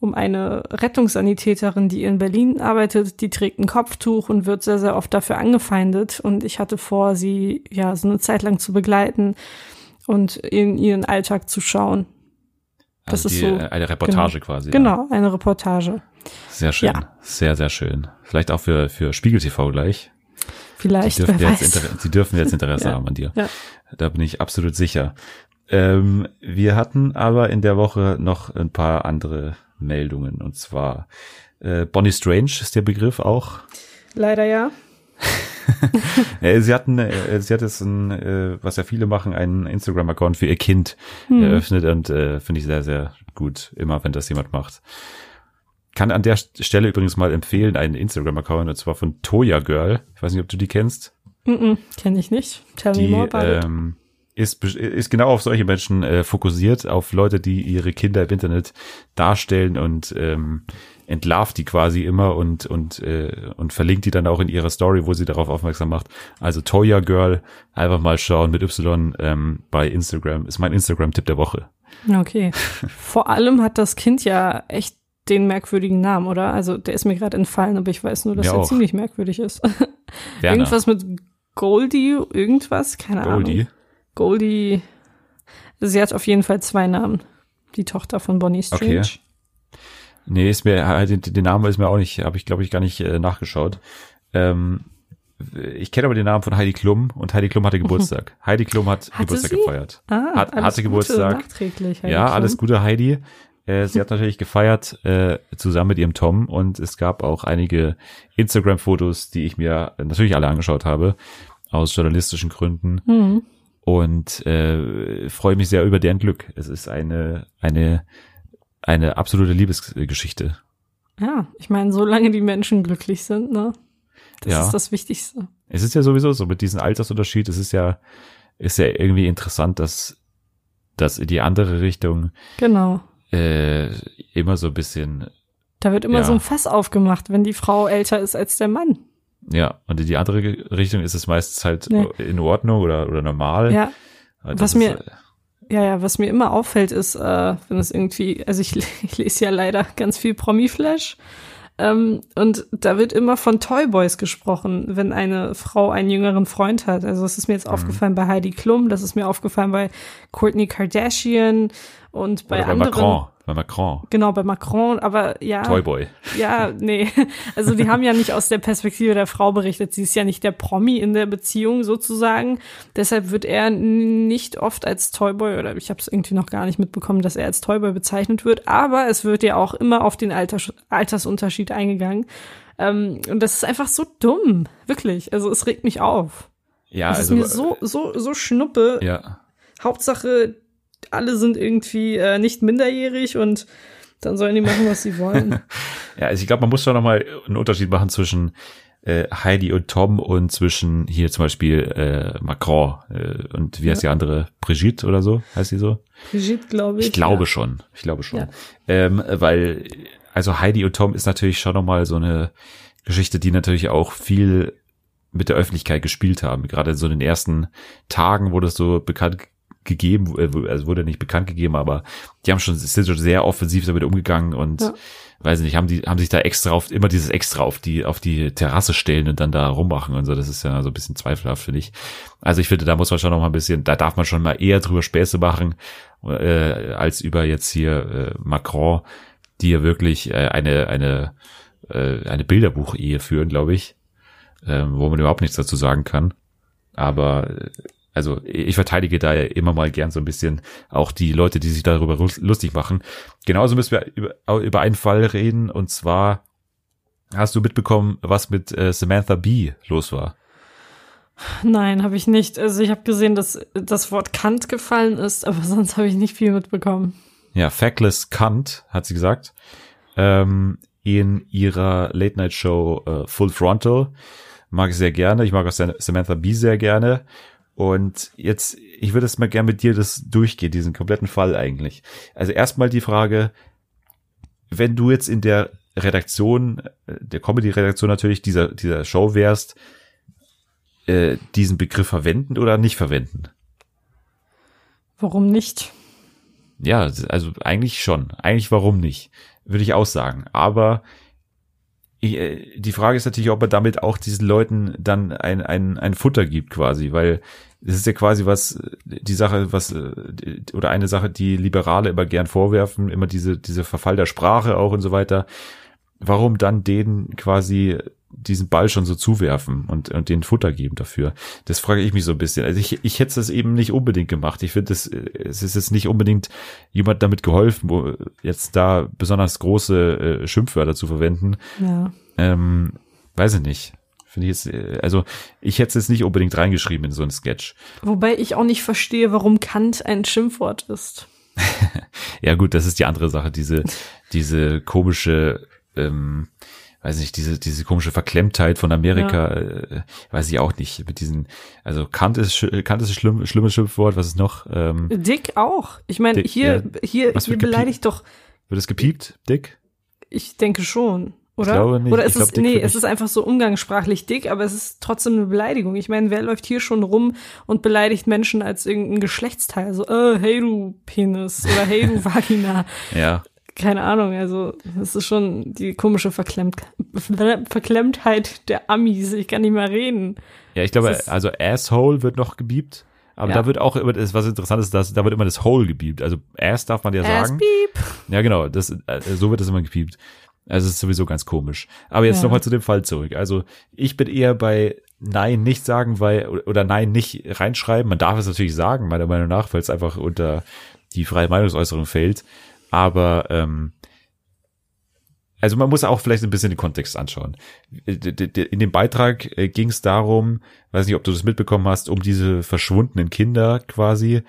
um eine Rettungssanitäterin, die in Berlin arbeitet. Die trägt ein Kopftuch und wird sehr, sehr oft dafür angefeindet. Und ich hatte vor, sie ja so eine Zeit lang zu begleiten und in ihren Alltag zu schauen. Das also ist die, so, äh, eine Reportage quasi. Ja. Genau, eine Reportage. Sehr schön. Ja. Sehr, sehr schön. Vielleicht auch für, für Spiegel TV gleich. Vielleicht, dürfen, wer jetzt. Inter die dürfen jetzt Interesse [laughs] Ja. haben an dir. Ja. Da bin ich absolut sicher. Ähm, wir hatten aber in der Woche noch ein paar andere Meldungen. Und zwar äh, Bonnie Strange ist der Begriff auch. Leider ja. [laughs] [laughs] Sie hatten, äh, sie hat jetzt ein, äh, was ja viele machen, einen Instagram-Account für ihr Kind Hm. eröffnet und äh, finde ich sehr, sehr gut, immer wenn das jemand macht. Kann an der Stelle übrigens mal empfehlen, einen Instagram-Account, und zwar von Toya Girl. Ich weiß nicht, ob du die kennst. Mm -mm, Kenne ich nicht. Tell me Die more about ähm, ist, ist genau auf solche Menschen äh, fokussiert, auf Leute, die ihre Kinder im Internet darstellen und ähm, entlarvt die quasi immer und und äh, und verlinkt die dann auch in ihrer Story, wo sie darauf aufmerksam macht. Also Toya Girl, einfach mal schauen mit Y ähm, bei Instagram. Ist mein Instagram-Tipp der Woche. Okay. [laughs] Vor allem hat das Kind ja echt den merkwürdigen Namen, oder? Also der ist mir gerade entfallen, aber ich weiß nur, dass Mir er auch. ziemlich merkwürdig ist. [laughs] Irgendwas mit Goldie, irgendwas, keine Goldie. Ahnung. Goldie. Sie hat auf jeden Fall zwei Namen. Die Tochter von Bonnie Strange. Okay. Nee, ist mir, äh, den, den Namen ist mir auch nicht, habe ich glaube ich gar nicht äh, nachgeschaut. Ähm, ich kenne aber den Namen von Heidi Klum und Heidi Klum hatte [laughs] Geburtstag. Heidi Klum hat Hatte Geburtstag sie? gefeiert. Ah, Hat- hatte Geburtstag. Nachträglich, Heidi ja, Klum. alles Gute, Heidi. Äh, sie hat natürlich gefeiert äh, zusammen mit ihrem Tom und es gab auch einige Instagram-Fotos, die ich mir natürlich alle angeschaut habe, aus journalistischen Gründen. Mhm. Und äh, freue mich sehr über deren Glück. Es ist eine, eine, eine absolute Liebesgeschichte. Ja, ich meine, solange die Menschen glücklich sind, ne? Das Ja. ist das Wichtigste. Es ist ja sowieso so mit diesem Altersunterschied, es ist ja, ist ja irgendwie interessant, dass, dass in die andere Richtung Genau. äh, immer so ein bisschen, Da wird immer Ja. so ein Fass aufgemacht, wenn die Frau älter ist als der Mann. ja, und in die andere Richtung ist es meistens halt Nee. in Ordnung oder, oder normal. Ja, Das was mir- äh, ja, ja, was mir immer auffällt, ist, äh, wenn es irgendwie, also ich, [laughs] ich lese ja leider ganz viel Promi-Flash. Ähm, und da wird immer von Toyboys gesprochen, wenn eine Frau einen jüngeren Freund hat. Also das ist mir jetzt Mhm. aufgefallen bei Heidi Klum, das ist mir aufgefallen bei Kourtney Kardashian und bei bei anderen. Macron, bei Macron, Genau, bei Macron, aber ja. Toyboy. Ja, nee. [laughs] Also die haben ja nicht aus der Perspektive der Frau berichtet. Sie ist ja nicht der Promi in der Beziehung sozusagen. Deshalb wird er nicht oft als Toyboy oder ich habe es irgendwie noch gar nicht mitbekommen, dass er als Toyboy bezeichnet wird. Aber es wird ja auch immer auf den Alter, Altersunterschied eingegangen. Ähm, und das ist einfach so dumm, wirklich. Also es regt mich auf. Ja, Es also, ist mir so so so schnuppe. ja, Hauptsache alle sind irgendwie äh, nicht minderjährig und dann sollen die machen, was sie [laughs] wollen. Ja, also ich glaube, man muss schon nochmal einen Unterschied machen zwischen äh, Heidi und Tom und zwischen hier zum Beispiel äh, Macron äh, und wie heißt die andere? Brigitte oder so? Heißt die so? Brigitte, glaube ich. Ich glaube ja. schon. Ich glaube schon. Ja. Ähm, weil, also Heidi und Tom ist natürlich schon nochmal so eine Geschichte, die natürlich auch viel mit der Öffentlichkeit gespielt haben. Gerade so in den ersten Tagen wurde es so bekannt gegeben, äh, also wurde nicht bekannt gegeben, aber die haben schon, sind schon sehr offensiv damit umgegangen und Ja. weiß nicht, haben die, haben sich da extra auf, immer dieses extra auf die, auf die Terrasse stellen und dann da rummachen und so. Das ist ja so ein bisschen zweifelhaft, finde ich. Also ich finde, da muss man schon noch mal ein bisschen, da darf man schon mal eher drüber Späße machen, äh, als über jetzt hier äh, Macron, die ja wirklich äh, eine, eine, äh, eine Bilderbuch-Ehe führen, glaube ich, ähm, wo man überhaupt nichts dazu sagen kann. Aber äh, also ich verteidige da ja immer mal gern so ein bisschen auch die Leute, die sich darüber lus- lustig machen. Genauso müssen wir über, über einen Fall reden und zwar hast du mitbekommen, was mit äh, Samantha Bee los war. Nein, habe ich nicht. Also ich habe gesehen, dass das Wort Kant gefallen ist, aber [laughs] sonst habe ich nicht viel mitbekommen. Ja, Factless Cunt, hat sie gesagt, ähm, in ihrer Late-Night-Show äh, Full Frontal. Mag ich sehr gerne. Ich mag auch Sam- Samantha Bee sehr gerne. Und jetzt, ich würde es mal gerne mit dir das durchgehen, diesen kompletten Fall eigentlich. Also erstmal die Frage, wenn du jetzt in der Redaktion, äh, der Comedy-Redaktion natürlich dieser, dieser Show wärst, äh, diesen Begriff verwenden oder nicht verwenden? Warum nicht? Ja, also eigentlich schon. Eigentlich warum nicht? Würde ich auch sagen. Aber ich, äh, die Frage ist natürlich, ob er damit auch diesen Leuten dann ein, ein, ein Futter gibt quasi, weil es ist ja quasi was, die Sache, was, äh, oder eine Sache, die Liberale immer gern vorwerfen, immer diese, diese Verfall der Sprache auch und so weiter. Warum dann denen quasi diesen Ball schon so zuwerfen und, und den Futter geben dafür? Das frage ich mich so ein bisschen. Also ich, ich hätte das eben nicht unbedingt gemacht. Ich finde, es es ist jetzt nicht unbedingt jemand damit geholfen, wo jetzt da besonders große äh, Schimpfwörter zu verwenden. Ja. Ähm, weiß ich nicht. Finde ich jetzt, äh, also ich hätte es jetzt nicht unbedingt reingeschrieben in so einen Sketch. Wobei ich auch nicht verstehe, warum Kant ein Schimpfwort ist. [laughs] Ja gut, das ist die andere Sache, diese, diese komische, ähm, weiß nicht, diese, diese komische Verklemmtheit von Amerika, äh, weiß ich auch nicht, mit diesen, also Kant ist, Kant ist ein schlimm, schlimmes Schimpfwort, was ist noch, ähm, Dick auch. Ich meine, hier, ja. hier, Was hier beleidigt doch, wird es gepiept, Dick? ich denke schon. Oder? glaube nicht. Oder Ich ist glaub, es, nee, es ist einfach so umgangssprachlich dick, aber es ist trotzdem eine Beleidigung. Ich meine, wer läuft hier schon rum und beleidigt Menschen als irgendein Geschlechtsteil? So, äh, hey du Penis oder hey du [laughs] Vagina. Ja, Keine Ahnung, also das ist schon die komische Verklemmt Verklemmtheit der Amis. Ich kann nicht mehr reden. ja, ich glaube, also Asshole wird noch gebiebt, aber Ja. da wird auch immer, das, was interessant ist, dass, da wird immer das Hole gebiebt, also Ass darf man ja Ass sagen. beep. Ja, genau, das, äh, so wird das immer gepiept. Also es ist sowieso ganz komisch. Aber jetzt Ja. nochmal zu dem Fall zurück. Also ich bin eher bei Nein nicht sagen, weil, oder Nein nicht reinschreiben. Man darf es natürlich sagen, meiner Meinung nach, weil es einfach unter die freie Meinungsäußerung fällt. Aber ähm, also man muss auch vielleicht ein bisschen den Kontext anschauen. In dem Beitrag äh, ging es darum, weiß nicht, ob du das mitbekommen hast, um diese verschwundenen Kinder quasi.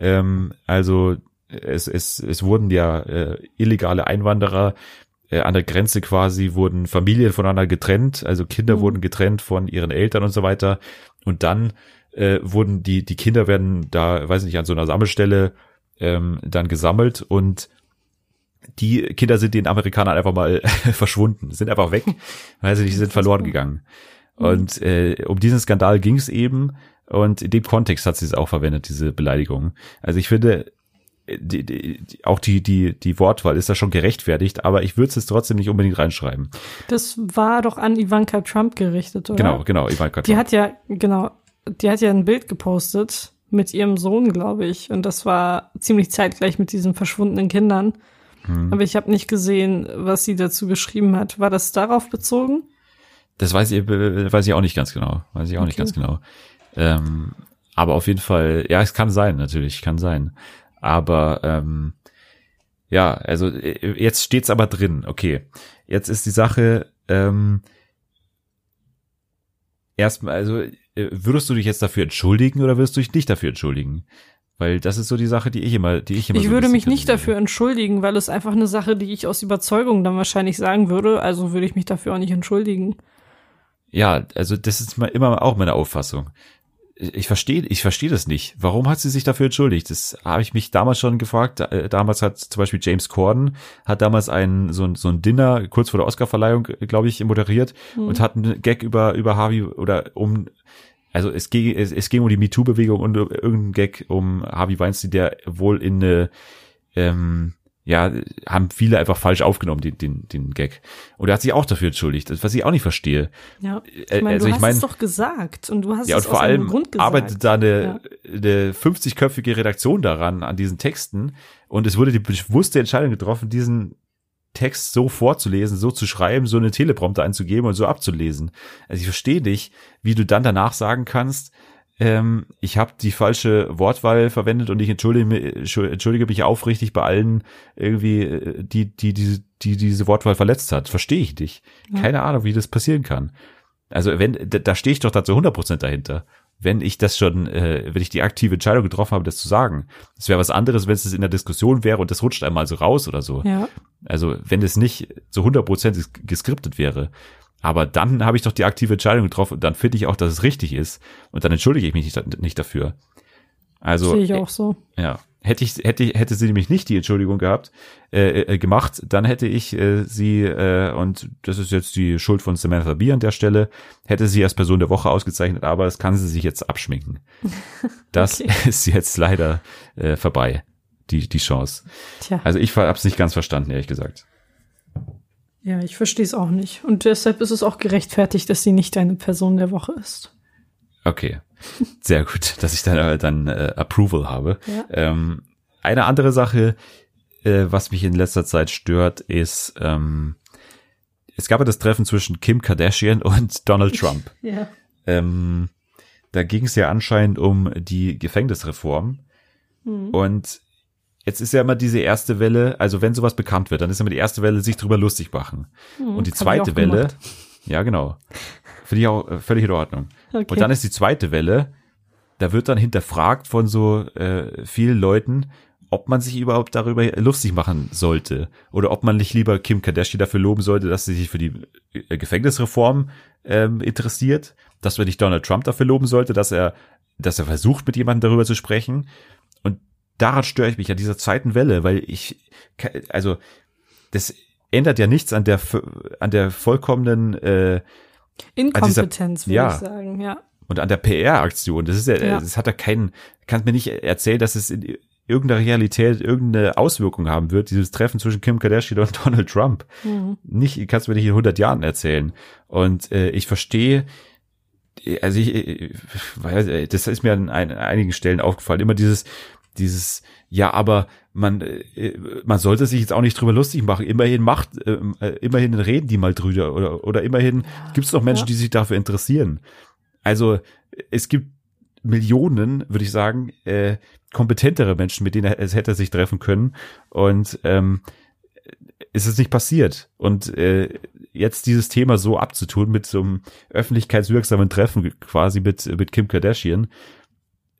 Ähm, also es, es, es wurden ja äh, illegale Einwanderer äh, an der Grenze quasi, wurden Familien voneinander getrennt, also Kinder mhm. wurden getrennt von ihren Eltern und so weiter. Und dann äh, wurden die, die Kinder werden da, weiß nicht, an so einer Sammelstelle ähm, dann gesammelt und die Kinder sind den Amerikanern einfach mal [laughs] verschwunden, sind einfach weg, [laughs] weil sie nicht sind verloren gegangen. Mhm. Und äh, um diesen Skandal ging es eben und in dem Kontext hat sie es auch verwendet, diese Beleidigung. Also ich finde, die, die, auch die, die, die Wortwahl ist da schon gerechtfertigt, aber ich würde es jetzt trotzdem nicht unbedingt reinschreiben. Das war doch an Ivanka Trump gerichtet, oder? Genau, genau, Ivanka Trump. Die hat ja, genau, die hat ja ein Bild gepostet mit ihrem Sohn, glaube ich. Und das war ziemlich zeitgleich mit diesen verschwundenen Kindern. Hm. Aber ich habe nicht gesehen, was sie dazu geschrieben hat. War das darauf bezogen? Das weiß ich, weiß ich auch nicht ganz genau. Weiß ich auch okay. nicht ganz genau. Ähm, aber auf jeden Fall, ja, es kann sein, natürlich, kann sein. Aber ähm, ja, also äh, jetzt steht's aber drin. Okay, jetzt ist die Sache. Ähm, erstmal, also äh, würdest du dich jetzt dafür entschuldigen oder würdest du dich nicht dafür entschuldigen? Weil das ist so die Sache, die ich immer, die ich immer. Ich so würde mich nicht dafür entschuldigen, weil es einfach eine Sache, die ich aus Überzeugung dann wahrscheinlich sagen würde. Also würde ich mich dafür auch nicht entschuldigen. Ja, also das ist immer auch meine Auffassung. Ich verstehe, ich verstehe das nicht. Warum hat sie sich dafür entschuldigt? Das habe ich mich damals schon gefragt. Damals hat zum Beispiel James Corden hat damals ein so ein, so ein Dinner kurz vor der Oscarverleihung, glaube ich, moderiert hm. und hat einen Gag über über Harvey oder um also es ging, es, es ging um die MeToo-Bewegung und irgendein Gag um Harvey Weinstein, der wohl in eine, ähm, ja, haben viele einfach falsch aufgenommen, den, den, den Gag. Und er hat sich auch dafür entschuldigt, was ich auch nicht verstehe. Ja, ich äh, meine, also, du hast ich mein, es doch gesagt und du hast ja, es und vor allem Grund gesagt. arbeitet da eine, ja. eine 50-köpfige Redaktion daran, an diesen Texten und es wurde die bewusste Entscheidung getroffen, diesen Text so vorzulesen, so zu schreiben, so eine Teleprompter einzugeben und so abzulesen. Also ich verstehe nicht, wie du dann danach sagen kannst, ähm, ich habe die falsche Wortwahl verwendet und ich entschuldige, entschuldige mich aufrichtig bei allen irgendwie, äh, die, die, die, die diese Wortwahl verletzt hat. Verstehe ich dich. Ja. Keine Ahnung, wie das passieren kann. Also wenn, da, da stehe ich doch dazu 100% dahinter wenn ich das schon, äh, wenn ich die aktive Entscheidung getroffen habe, das zu sagen. Das wäre was anderes, wenn es in der Diskussion wäre und das rutscht einmal so raus oder so. Ja. Also wenn es nicht zu 100 Prozent geskriptet wäre. Aber dann habe ich doch die aktive Entscheidung getroffen und dann finde ich auch, dass es richtig ist. Und dann entschuldige ich mich nicht, nicht dafür. Also. Sehe ich auch so. Ja. Hätte ich, hätte, hätte sie nämlich nicht die Entschuldigung gehabt, äh, äh, gemacht, dann hätte ich äh, sie, äh, und das ist jetzt die Schuld von Samantha Bee an der Stelle, hätte sie als Person der Woche ausgezeichnet, aber das kann sie sich jetzt abschminken. [laughs] Das okay. [laughs] ist jetzt leider äh, vorbei, die, die Chance. Tja. Also ich hab's nicht ganz verstanden, ehrlich gesagt. Ja, ich verstehe es auch nicht. Und deshalb ist es auch gerechtfertigt, dass sie nicht deine Person der Woche ist. Okay, sehr gut, [laughs] dass ich dann, äh, dann äh, Approval habe. Ja. Ähm, eine andere Sache, äh, was mich in letzter Zeit stört, ist, ähm, es gab ja das Treffen zwischen Kim Kardashian [laughs] und Donald Trump. [laughs] ja. Ähm, da ging es ja anscheinend um die Gefängnisreform. Mhm. Und jetzt ist ja immer diese erste Welle, also wenn sowas bekannt wird, dann ist immer die erste Welle, sich drüber lustig machen. Mhm, und die zweite Welle, gemacht. ja genau, finde ich auch äh, völlig in Ordnung. Okay. Und dann ist die zweite Welle, da wird dann hinterfragt von so äh, vielen Leuten, ob man sich überhaupt darüber lustig machen sollte oder ob man nicht lieber Kim Kardashian dafür loben sollte, dass sie sich für die äh, Gefängnisreform ähm, interessiert, dass man nicht Donald Trump dafür loben sollte, dass er, dass er versucht, mit jemandem darüber zu sprechen. Und daran störe ich mich an dieser zweiten Welle, weil ich, also das ändert ja nichts an der an der vollkommenen äh, Inkompetenz, würde ja, ich sagen, ja. Und an der PR-Aktion, das ist ja, ja, das hat ja keinen, kannst mir nicht erzählen, dass es in irgendeiner Realität irgendeine Auswirkung haben wird, dieses Treffen zwischen Kim Kardashian und [laughs] Donald Trump. Mhm. Nicht, kannst du mir nicht in 100 Jahren erzählen. Und äh, ich verstehe, also ich, weil das ist mir an einigen Stellen aufgefallen, immer dieses, dieses, ja, aber man, äh, man sollte sich jetzt auch nicht drüber lustig machen. Immerhin macht, äh, immerhin reden die mal drüber oder, oder immerhin ja, gibt es doch Menschen, ja. die sich dafür interessieren. also es gibt Millionen, würde ich sagen, äh, kompetentere Menschen, mit denen er, es hätte sich treffen können. Und ähm, ist es nicht passiert. Und äh, jetzt dieses Thema so abzutun mit so einem öffentlichkeitswirksamen Treffen quasi mit, mit Kim Kardashian,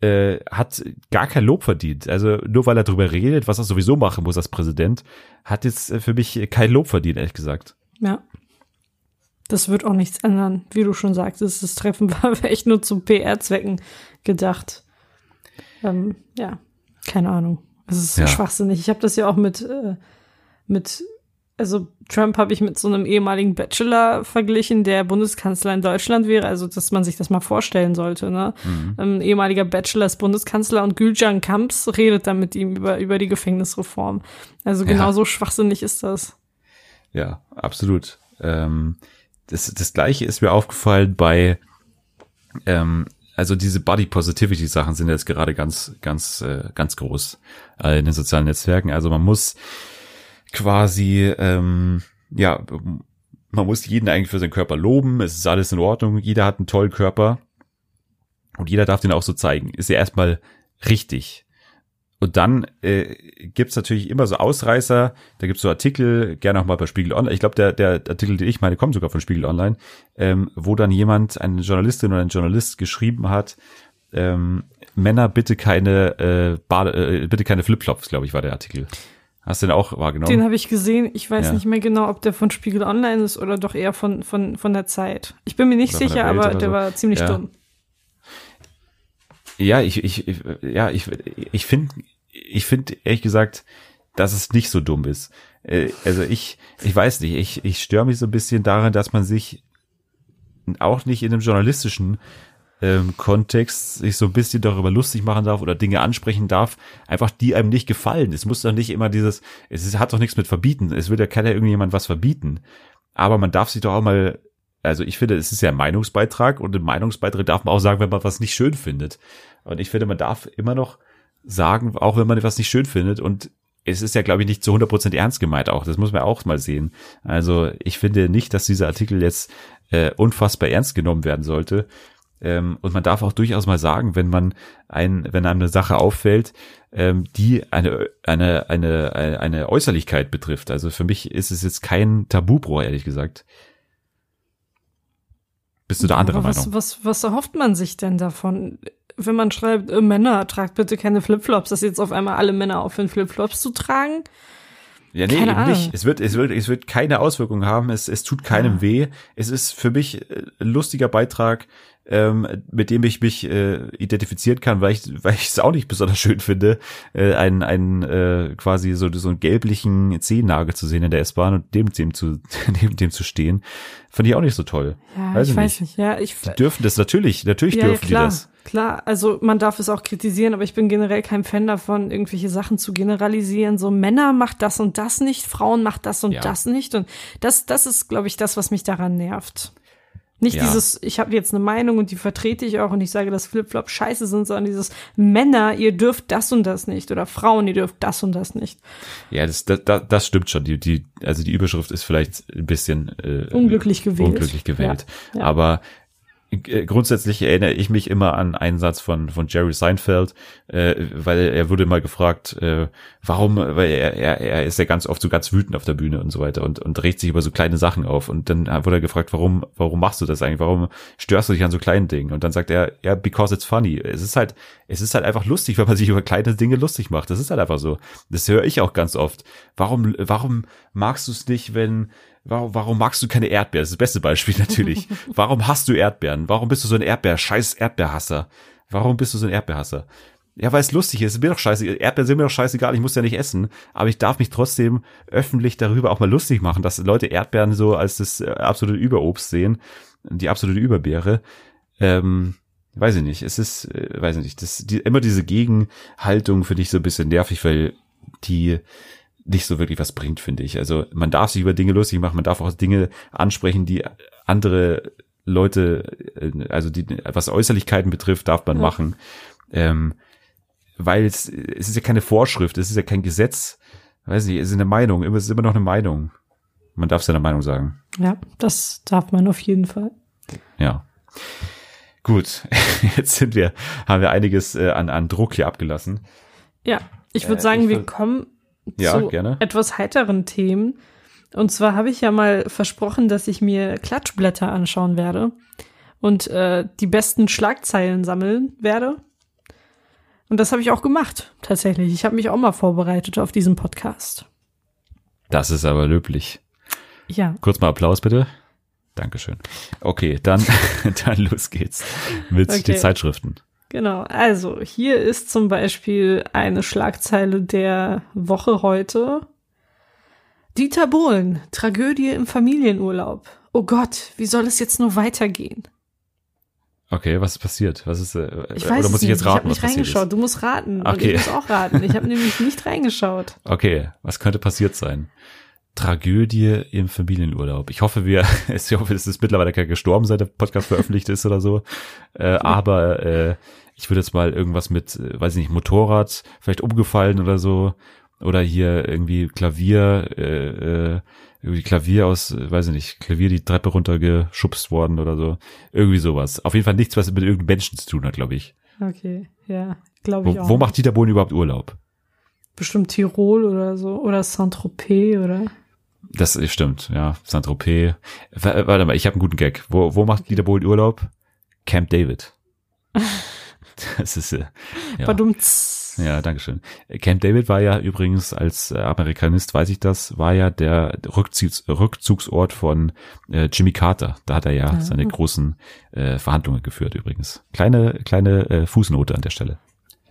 äh, hat gar kein Lob verdient. Also nur weil er darüber redet, was er sowieso machen muss als Präsident, hat jetzt äh, für mich kein Lob verdient, ehrlich gesagt. Ja. Das wird auch nichts ändern. Wie du schon sagtest, das Treffen [laughs] war echt nur zu PR-Zwecken gedacht. Ähm, ja, keine Ahnung. Es ist Ja. schwachsinnig. Ich habe das ja auch mit, äh, mit, also Trump habe ich mit so einem ehemaligen Bachelor verglichen, der Bundeskanzler in Deutschland wäre. Also, dass man sich das mal vorstellen sollte. Ne? Ein ehemaliger Bachelor ist Bundeskanzler und Gülcan Kamps redet dann mit ihm über, über die Gefängnisreform. Also Ja. genauso schwachsinnig ist das. Ja, absolut. Ähm, das, das gleiche ist mir aufgefallen bei, ähm, also diese Body Positivity Sachen sind jetzt gerade ganz, ganz, äh, ganz groß äh, in den sozialen Netzwerken. Also man muss quasi, ähm, ja, man muss jeden eigentlich für seinen Körper loben. Es ist alles in Ordnung. Jeder hat einen tollen Körper und jeder darf den auch so zeigen. Ist ja erstmal richtig. Und dann äh, gibt's natürlich immer so Ausreißer, da gibt's so Artikel, gerne auch mal bei Spiegel Online. Ich glaube, der, der Artikel, den ich meine, kommt sogar von Spiegel Online, ähm, wo dann jemand, eine Journalistin oder ein Journalist geschrieben hat, ähm, Männer bitte keine äh, Bade, äh, bitte keine Flipflops, glaube ich, war der Artikel. Hast du den auch wahrgenommen? Den habe ich gesehen. Ich weiß Ja. nicht mehr genau, ob der von Spiegel Online ist oder doch eher von, von, von der Zeit. Ich bin mir nicht Oder sicher, aber der so. war ziemlich Ja. dumm. Ja, ich, ich, ich ja, ich, ich finde, ich finde ehrlich gesagt, dass es nicht so dumm ist. Äh, Also ich, ich weiß nicht, ich, ich störe mich so ein bisschen daran, dass man sich auch nicht in einem journalistischen ähm, Kontext sich so ein bisschen darüber lustig machen darf oder Dinge ansprechen darf, einfach die einem nicht gefallen. Es muss doch nicht immer dieses, es ist, hat doch nichts mit verbieten. Es will ja keiner irgendjemand was verbieten. Aber man darf sich doch auch mal, also ich finde, es ist ja ein Meinungsbeitrag und im Meinungsbeitrag darf man auch sagen, wenn man was nicht schön findet. Und ich finde, man darf immer noch sagen, auch wenn man etwas nicht schön findet und es ist ja, glaube ich, nicht zu 100% ernst gemeint auch. Das muss man auch mal sehen. Also ich finde nicht, dass dieser Artikel jetzt äh, unfassbar ernst genommen werden sollte. Ähm, und man darf auch durchaus mal sagen, wenn man ein, wenn einem eine Sache auffällt, ähm, die eine, eine, eine, eine, Äußerlichkeit betrifft. Also für mich ist es jetzt kein Tabubruch, ehrlich gesagt. Bist du da anderer Meinung? was, was, was erhofft man sich denn davon? Wenn man schreibt, äh, Männer, tragt bitte keine Flipflops, dass jetzt auf einmal alle Männer aufhören, Flipflops zu tragen? Ja, nee, Keine eben Ahnung. nicht. Es wird, es wird, es wird keine Auswirkungen haben. Es, es tut keinem Ja. weh. Es ist für mich äh, ein lustiger Beitrag, ähm, mit dem ich mich äh, identifizieren kann, weil ich, weil ich es auch nicht besonders schön finde, äh, einen, einen äh, quasi so, so einen gelblichen Zehennagel zu sehen in der S-Bahn und dem, dem zu, [laughs] neben dem zu stehen. Fand ich auch nicht so toll. Ja, Weiß ich weiß nicht. Ja, ich, Die dürfen das natürlich, natürlich ja, ja, dürfen klar, die das. klar. Also man darf es auch kritisieren, aber ich bin generell kein Fan davon, irgendwelche Sachen zu generalisieren. So Männer macht das und das nicht, Frauen macht das und Ja. das nicht. Und das, das ist, glaube ich, das, was mich daran nervt. Nicht Ja. dieses, ich habe jetzt eine Meinung und die vertrete ich auch und ich sage, dass Flipflop scheiße sind, sondern dieses Männer, ihr dürft das und das nicht oder Frauen, ihr dürft das und das nicht. Ja, das, das, das stimmt schon. Die, die, also die Überschrift ist vielleicht ein bisschen äh, Unglücklich gewählt. Unglücklich gewählt. Ja, ja. Aber grundsätzlich erinnere ich mich immer an einen Satz von von Jerry Seinfeld, äh, weil er wurde mal gefragt, äh, warum, weil er, er, er ist ja ganz oft so ganz wütend auf der Bühne und so weiter und, und regt sich über so kleine Sachen auf. Und dann wurde er gefragt, warum, warum machst du das eigentlich? Warum störst du dich an so kleinen Dingen? Und dann sagt er, ja, because it's funny. Es ist halt, es ist halt einfach lustig, wenn man sich [laughs] über kleine Dinge lustig macht. Das ist halt einfach so. Das höre ich auch ganz oft. Warum, warum magst du es nicht, wenn, warum, warum magst du keine Erdbeeren? Das ist das beste Beispiel [laughs] natürlich. warum hast du Erdbeeren? Warum bist du so ein Erdbeer, scheiß Erdbeerhasser? Warum bist du so ein Erdbeerhasser? Ja, weil es lustig ist. Ist mir doch scheiße. Erdbeeren sind mir doch scheißegal. Ich muss ja nicht essen. Aber ich darf mich trotzdem öffentlich darüber auch mal lustig machen, dass Leute Erdbeeren so als das äh, absolute Überobst sehen. Die absolute Überbeere. Ähm, weiß ich nicht. Es ist, äh, weiß ich nicht. Das, die, immer diese Gegenhaltung finde ich so ein bisschen nervig, weil die nicht so wirklich was bringt, finde ich. Also man darf sich über Dinge lustig machen, man darf auch Dinge ansprechen, die andere Leute, äh, also die, was Äußerlichkeiten betrifft, darf man Ja. machen. Ähm, weil es, es ist ja keine Vorschrift, es ist ja kein Gesetz. Weiß nicht, es ist eine Meinung, es ist immer noch eine Meinung. Man darf seine Meinung sagen. Ja, das darf man auf jeden Fall. Ja. Gut, [laughs] jetzt sind wir, haben wir einiges äh, an, an Druck hier abgelassen. Ja, ich würde Äh, sagen, ich wir kommen Ja, zu gerne. etwas heiteren Themen. Und zwar habe ich ja mal versprochen, dass ich mir Klatschblätter anschauen werde und äh, die besten Schlagzeilen sammeln werde. Und das habe ich auch gemacht, tatsächlich. Ich habe mich auch mal vorbereitet auf diesen Podcast. Das ist aber löblich. Ja, Kurz mal Applaus bitte. Dankeschön. Okay, dann, [laughs] dann los geht's mit Okay. den Zeitschriften. Genau. Also, hier ist zum Beispiel eine Schlagzeile der Woche heute. Dieter Bohlen, Tragödie im Familienurlaub. Oh Gott, wie soll es jetzt nur weitergehen? Okay, was ist passiert? Was ist, äh, Ich oder weiß muss es ich jetzt nicht. raten, ich habe nicht reingeschaut. ist? Du musst raten. Und Okay. ich muss auch raten. Ich habe [laughs] nämlich nicht reingeschaut. Okay, was könnte passiert sein? Tragödie im Familienurlaub. Ich hoffe, wir, [laughs] ich hoffe, es ist mittlerweile keiner gestorben, seit der Podcast veröffentlicht ist oder so. Äh, aber äh, ich würde jetzt mal irgendwas mit, äh, weiß ich nicht, Motorrad, vielleicht umgefallen oder so. Oder hier irgendwie Klavier, äh, äh, irgendwie Klavier aus, weiß ich nicht, Klavier die Treppe runtergeschubst worden oder so. Irgendwie sowas. Auf jeden Fall nichts, was mit irgendeinem Menschen zu tun hat, glaube ich. Okay, ja, glaube ich Wo, auch. wo macht Dieter Bohlen überhaupt Urlaub? Bestimmt Tirol oder so. Oder Saint-Tropez oder. Das stimmt, ja. Saint-Tropez. Warte mal, ich habe einen guten Gag. Wo, wo macht Dieter Bohlen Urlaub? Camp David. [laughs] Das ist, äh, ja. Badumts. Ja, dankeschön. Camp David war ja übrigens als äh, Amerikanist, weiß ich das, war ja der Rückzugs Rückzugsort von äh, Jimmy Carter. Da hat er ja seine großen äh, Verhandlungen geführt übrigens. Kleine, kleine äh, Fußnote an der Stelle.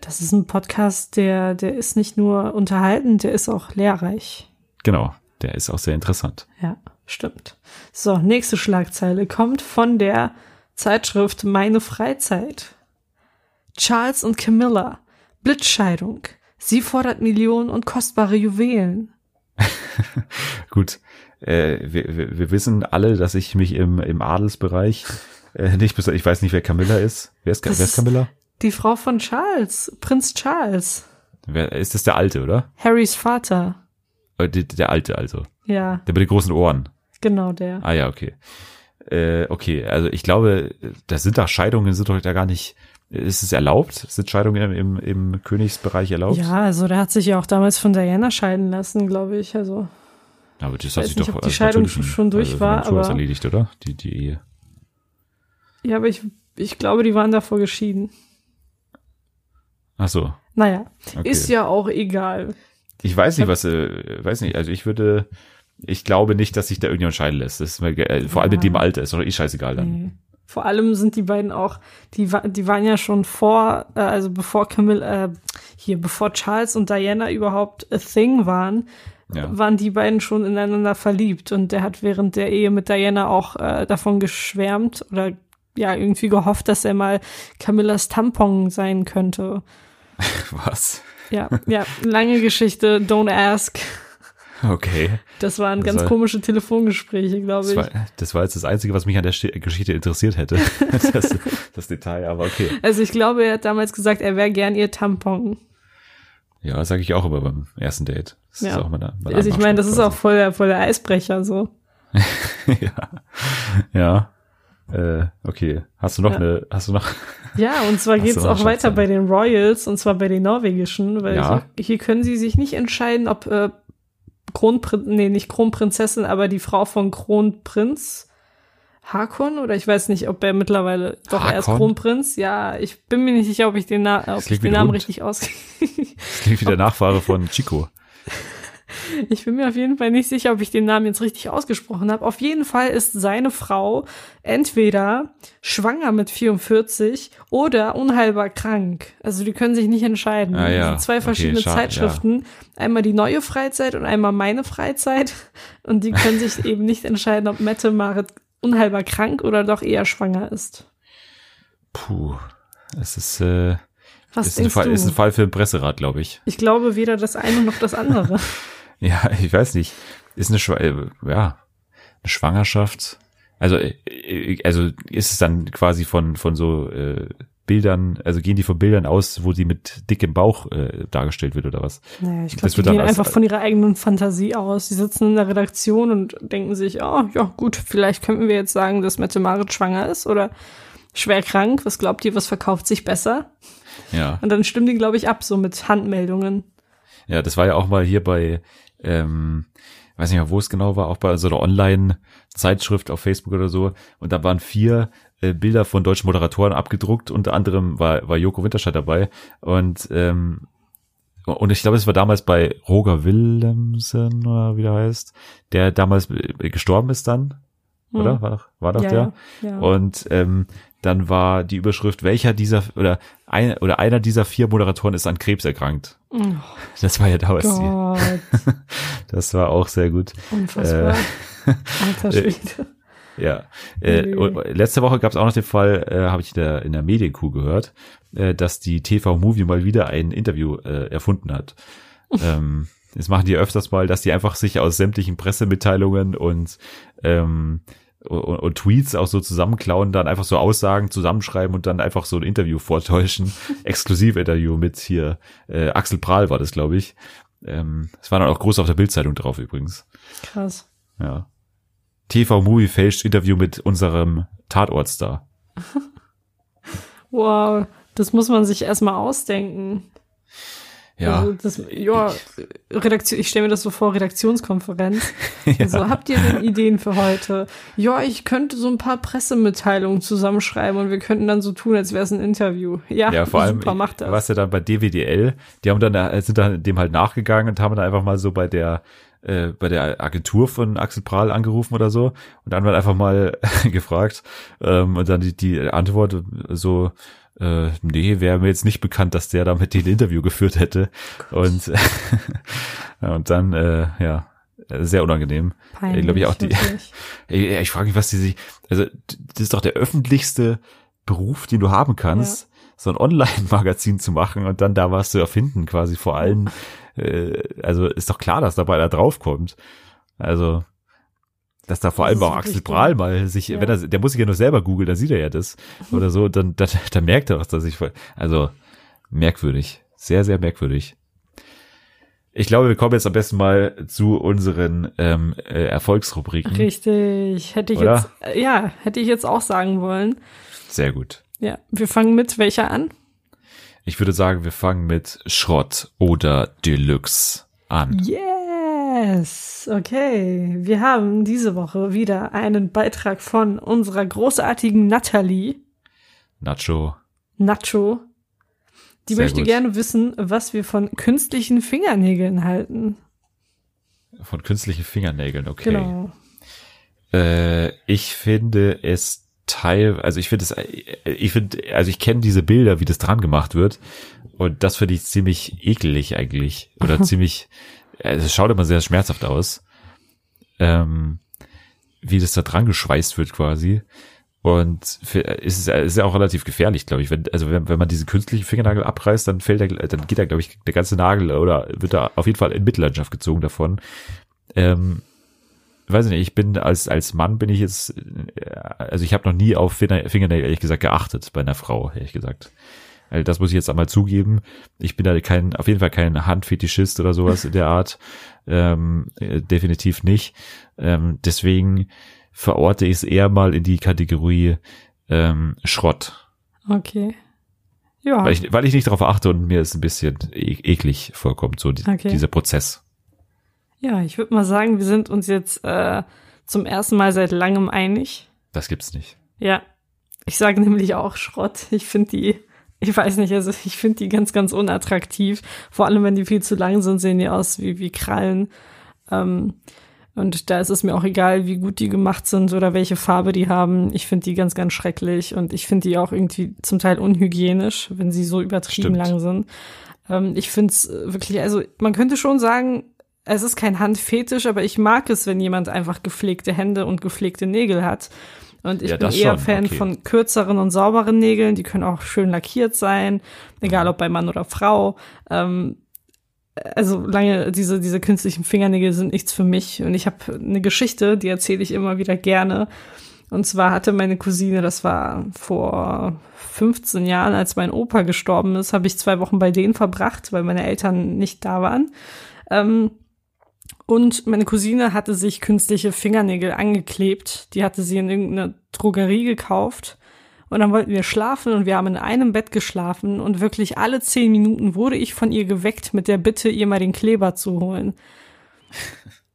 Das ist ein Podcast, der, der ist nicht nur unterhaltend, der ist auch lehrreich. Genau, der ist auch sehr interessant. Ja, stimmt. So, nächste Schlagzeile kommt von der Zeitschrift Meine Freizeit. Charles und Camilla. Blitzscheidung. Sie fordert Millionen und kostbare Juwelen. [laughs] Gut, äh, wir, wir, wir wissen alle, dass ich mich im, im Adelsbereich äh, nicht besonders, ich weiß nicht, wer Camilla ist. Wer ist, wer ist Camilla? Die Frau von Charles, Prinz Charles. Wer, ist das der Alte, oder? Harrys Vater. Äh, Der, der Alte also. Ja, Der mit den großen Ohren. genau der. Ah ja, okay. Äh, okay, also ich glaube, das sind doch Scheidungen, sind doch da gar nicht, ist es erlaubt? Sind Scheidungen im, im, im Königsbereich erlaubt? Ja, also der hat sich ja auch damals von Diana scheiden lassen, glaube ich. Also Aber das hat sich nicht, doch ob die als Scheidung natürlichen- schon durch also war, aber- erledigt, oder? Die, die Ehe. ja, aber ich, ich glaube, die waren davor geschieden. Ach so. Naja, Okay. ist ja auch egal. Ich weiß nicht, was, äh, weiß nicht, also ich würde, ich glaube nicht, dass sich da irgendjemand scheiden lässt. Das ist mir, äh, vor allem in Ja. dem Alter, ist doch eh scheißegal dann. Nee. Vor allem sind die beiden auch, die, die waren ja schon vor, äh, also bevor Camilla, äh, hier, bevor Charles und Diana überhaupt a thing waren, Ja. waren die beiden schon ineinander verliebt. Und der hat während der Ehe mit Diana auch äh, davon geschwärmt oder ja, irgendwie gehofft, dass er mal Camillas Tampon sein könnte. [laughs] Was? Ja, ja, lange Geschichte, don't ask. Okay. Das waren Das ganz war- komische Telefongespräche, glaube Das ich. war, das war jetzt das Einzige, was mich an der Geschichte interessiert hätte. [laughs] das, das Detail, aber okay. Also ich glaube, er hat damals gesagt, er wäre gern ihr Tampon. Ja, sage ich auch immer beim ersten Date. Das Ja. ist auch da, mal Also ich meine, das ist auch voll der, voll der Eisbrecher so. [laughs] ja. Ja. Äh, okay. Hast du noch Ja. eine, hast du noch, Ja, und zwar geht's auch weiter bei den Royals, und zwar bei den norwegischen, weil Ja. hier, hier können sie sich nicht entscheiden, ob äh, Kronprin nee, nicht Kronprinzessin, aber die Frau von Kronprinz Hakon, oder ich weiß nicht, ob er mittlerweile, doch er ist Hakon? Kronprinz, ja, ich bin mir nicht sicher, ob ich den, Na ob ich den Namen Hund. richtig aus. [laughs] das klingt wie der [laughs] Nachfahre von Chico. [laughs] Ich bin mir auf jeden Fall nicht sicher, ob ich den Namen jetzt richtig ausgesprochen habe. Auf jeden Fall ist seine Frau entweder schwanger mit 44 oder unheilbar krank. Also die können sich nicht entscheiden. Ah, ja. Das sind zwei Okay, verschiedene schade, Zeitschriften. Einmal die neue Freizeit und einmal meine Freizeit. [laughs] Und die können sich eben nicht entscheiden, ob Mette Marit unheilbar krank oder doch eher schwanger ist. Puh. Es ist, äh, Was ist, ein Fall, du? ist ein Fall für ein Presserat, glaube ich. ich glaube weder das eine noch das andere. [laughs] Ja, ich weiß nicht. Ist eine, Schwa äh, ja, eine Schwangerschaft. Also, äh, also ist es dann quasi von, von so äh, Bildern, also gehen die von Bildern aus, wo sie mit dickem Bauch äh, dargestellt wird oder was? Naja, ich glaube, Das die gehen einfach von ihrer eigenen Fantasie aus. Die sitzen in der Redaktion und denken sich, oh, ja, gut, vielleicht könnten wir jetzt sagen, dass Mette Marit schwanger ist oder schwer krank, was glaubt ihr, was verkauft sich besser? Ja. Und dann stimmen die, glaube ich, ab, so mit Handmeldungen. Ja, das war ja auch mal hier bei, ähm, weiß nicht mehr, wo es genau war, auch bei so einer Online-Zeitschrift auf Facebook oder so. Und da waren vier äh, Bilder von deutschen Moderatoren abgedruckt. Unter anderem war, war Joko Winterscheid dabei. Und, ähm, und ich glaube, es war damals bei Roger Willemsen oder wie der heißt, der damals äh, gestorben ist dann. Oder? Hm. War doch, war doch ja, der? ja, ja. Und ähm, dann war die Überschrift, welcher dieser oder ein, oder einer dieser vier Moderatoren ist an Krebs erkrankt. Oh Das war ja damals die. [laughs] Das war auch sehr gut. unfassbar. Alter Schwede. Ja. Äh, Nee. letzte Woche gab es auch noch den Fall, äh, habe ich in der, in der Medienkuh gehört, äh, dass die TV Movie mal wieder ein Interview äh, erfunden hat. [laughs] ähm, das machen die öfters mal, dass die einfach sich aus sämtlichen Pressemitteilungen und ähm, und, und Tweets auch so zusammenklauen, dann einfach so Aussagen zusammenschreiben und dann einfach so ein Interview vortäuschen. [laughs] Exklusiv-Interview mit hier äh, Axel Prahl war das, glaube ich. Ähm, das war dann auch groß auf der Bildzeitung drauf übrigens. Krass. Ja. TV Movie fälscht Interview mit unserem Tatortstar. [laughs] Wow, das muss man sich erstmal ausdenken. Ja. Also das, ja, Redaktion, ich stelle mir das so vor, Redaktionskonferenz. [laughs] ja. So, habt ihr denn Ideen für heute? Ja, ich könnte so ein paar Pressemitteilungen zusammenschreiben und wir könnten dann so tun, als wäre es ein Interview. Ja, Ja, vor allem, super, macht das. was ja dann bei DWDL, die haben dann, äh, sind dann dem halt nachgegangen und haben dann einfach mal so bei der, äh, bei der Agentur von Axel Prahl angerufen oder so und dann wird einfach mal [laughs] gefragt ähm, und dann die, die Antwort so, äh, nee, wäre mir jetzt nicht bekannt, dass der da mit denen ein Interview geführt hätte und, ja, [laughs] und dann, äh, ja, sehr unangenehm. Peinlich, glaube ich auch die-. [laughs] Ey, Ich frage mich, was die sich, also das ist doch der öffentlichste Beruf, den du haben kannst, so ein Online-Magazin zu machen und dann da was zu erfinden, quasi vor allem. Äh, also ist doch klar, dass dabei da draufkommt. Also, dass da vor Das allem auch Axel. Prahl mal sich, Ja. wenn er, der muss sich ja nur selber googeln, dann sieht er ja das oder so, dann, [laughs] dann, dann merkt er doch, dass ich, voll- also merkwürdig, sehr, sehr merkwürdig. Ich glaube, wir kommen jetzt am besten mal zu unseren ähm, äh, Erfolgsrubriken. Richtig, hätte ich Oder? jetzt, äh, ja, hätte ich jetzt auch sagen wollen. Sehr gut. Ja, wir fangen mit welcher an? Ich würde sagen, wir fangen mit Schrott oder Deluxe an. Yes, okay. Wir haben diese Woche wieder einen Beitrag von unserer großartigen Natalie Nacho. Nacho. Die Sehr möchte gut. gerne wissen, was wir von künstlichen Fingernägeln halten. Von künstlichen Fingernägeln, okay. Genau. Äh, ich finde es teil, also ich finde es, äh, ich finde, also ich kenne diese Bilder, wie das dran gemacht wird. Und das finde ich ziemlich ekelig eigentlich. Oder [laughs] ziemlich, es schaut immer sehr schmerzhaft aus. Ähm, wie das da dran geschweißt wird quasi. Und für, ist, ist ja auch relativ gefährlich, glaube ich. Wenn, also wenn, wenn man diese künstlichen Fingernagel abreißt, dann fällt der, dann geht da, glaube ich, der ganze Nagel oder wird da auf jeden Fall in Mitleidenschaft gezogen davon. Ähm, weiß ich nicht, ich bin als, als Mann bin ich jetzt, äh, also ich habe noch nie auf Finger- Fingernägel, ehrlich gesagt, geachtet bei einer Frau, ehrlich gesagt. Also das muss ich jetzt einmal zugeben. Ich bin da kein, auf jeden Fall kein Handfetischist oder sowas in der Art. Ähm, äh, definitiv nicht. Ähm, deswegen verorte ich es eher mal in die Kategorie ähm, Schrott. Okay. Ja. Weil ich, weil ich nicht darauf achte und mir es ein bisschen e eklig vorkommt, so die, Okay. dieser Prozess. Ja, ich würde mal sagen, wir sind uns jetzt äh, zum ersten Mal seit langem einig. Das gibt's nicht. Ja, ich sage nämlich auch Schrott. Ich finde die, ich weiß nicht, also ich finde die ganz, ganz unattraktiv. Vor allem, wenn die viel zu lang sind, sehen die aus wie, wie Krallen. Ähm, und da ist es mir auch egal, wie gut die gemacht sind oder welche Farbe die haben. Ich finde die ganz, ganz schrecklich und ich finde die auch irgendwie zum Teil unhygienisch, wenn sie so übertrieben Stimmt. lang sind. Ähm, ich finde es wirklich, also man könnte schon sagen, es ist kein Handfetisch, aber ich mag es, wenn jemand einfach gepflegte Hände und gepflegte Nägel hat. Und ich Ja, bin eher schon, Fan okay. von kürzeren und sauberen Nägeln. Die können auch schön lackiert sein, egal ob bei Mann oder Frau. Ähm, also lange diese diese künstlichen Fingernägel sind nichts für mich. Und ich habe eine Geschichte, die erzähle ich immer wieder gerne. Und zwar hatte meine Cousine, das war vor 15 Jahren, als mein Opa gestorben ist, habe ich zwei Wochen bei denen verbracht, weil meine Eltern nicht da waren. Ähm, und meine Cousine hatte sich künstliche Fingernägel angeklebt. Die hatte sie in irgendeiner Drogerie gekauft. Und dann wollten wir schlafen und wir haben in einem Bett geschlafen und wirklich alle zehn Minuten wurde ich von ihr geweckt mit der Bitte, ihr mal den Kleber zu holen.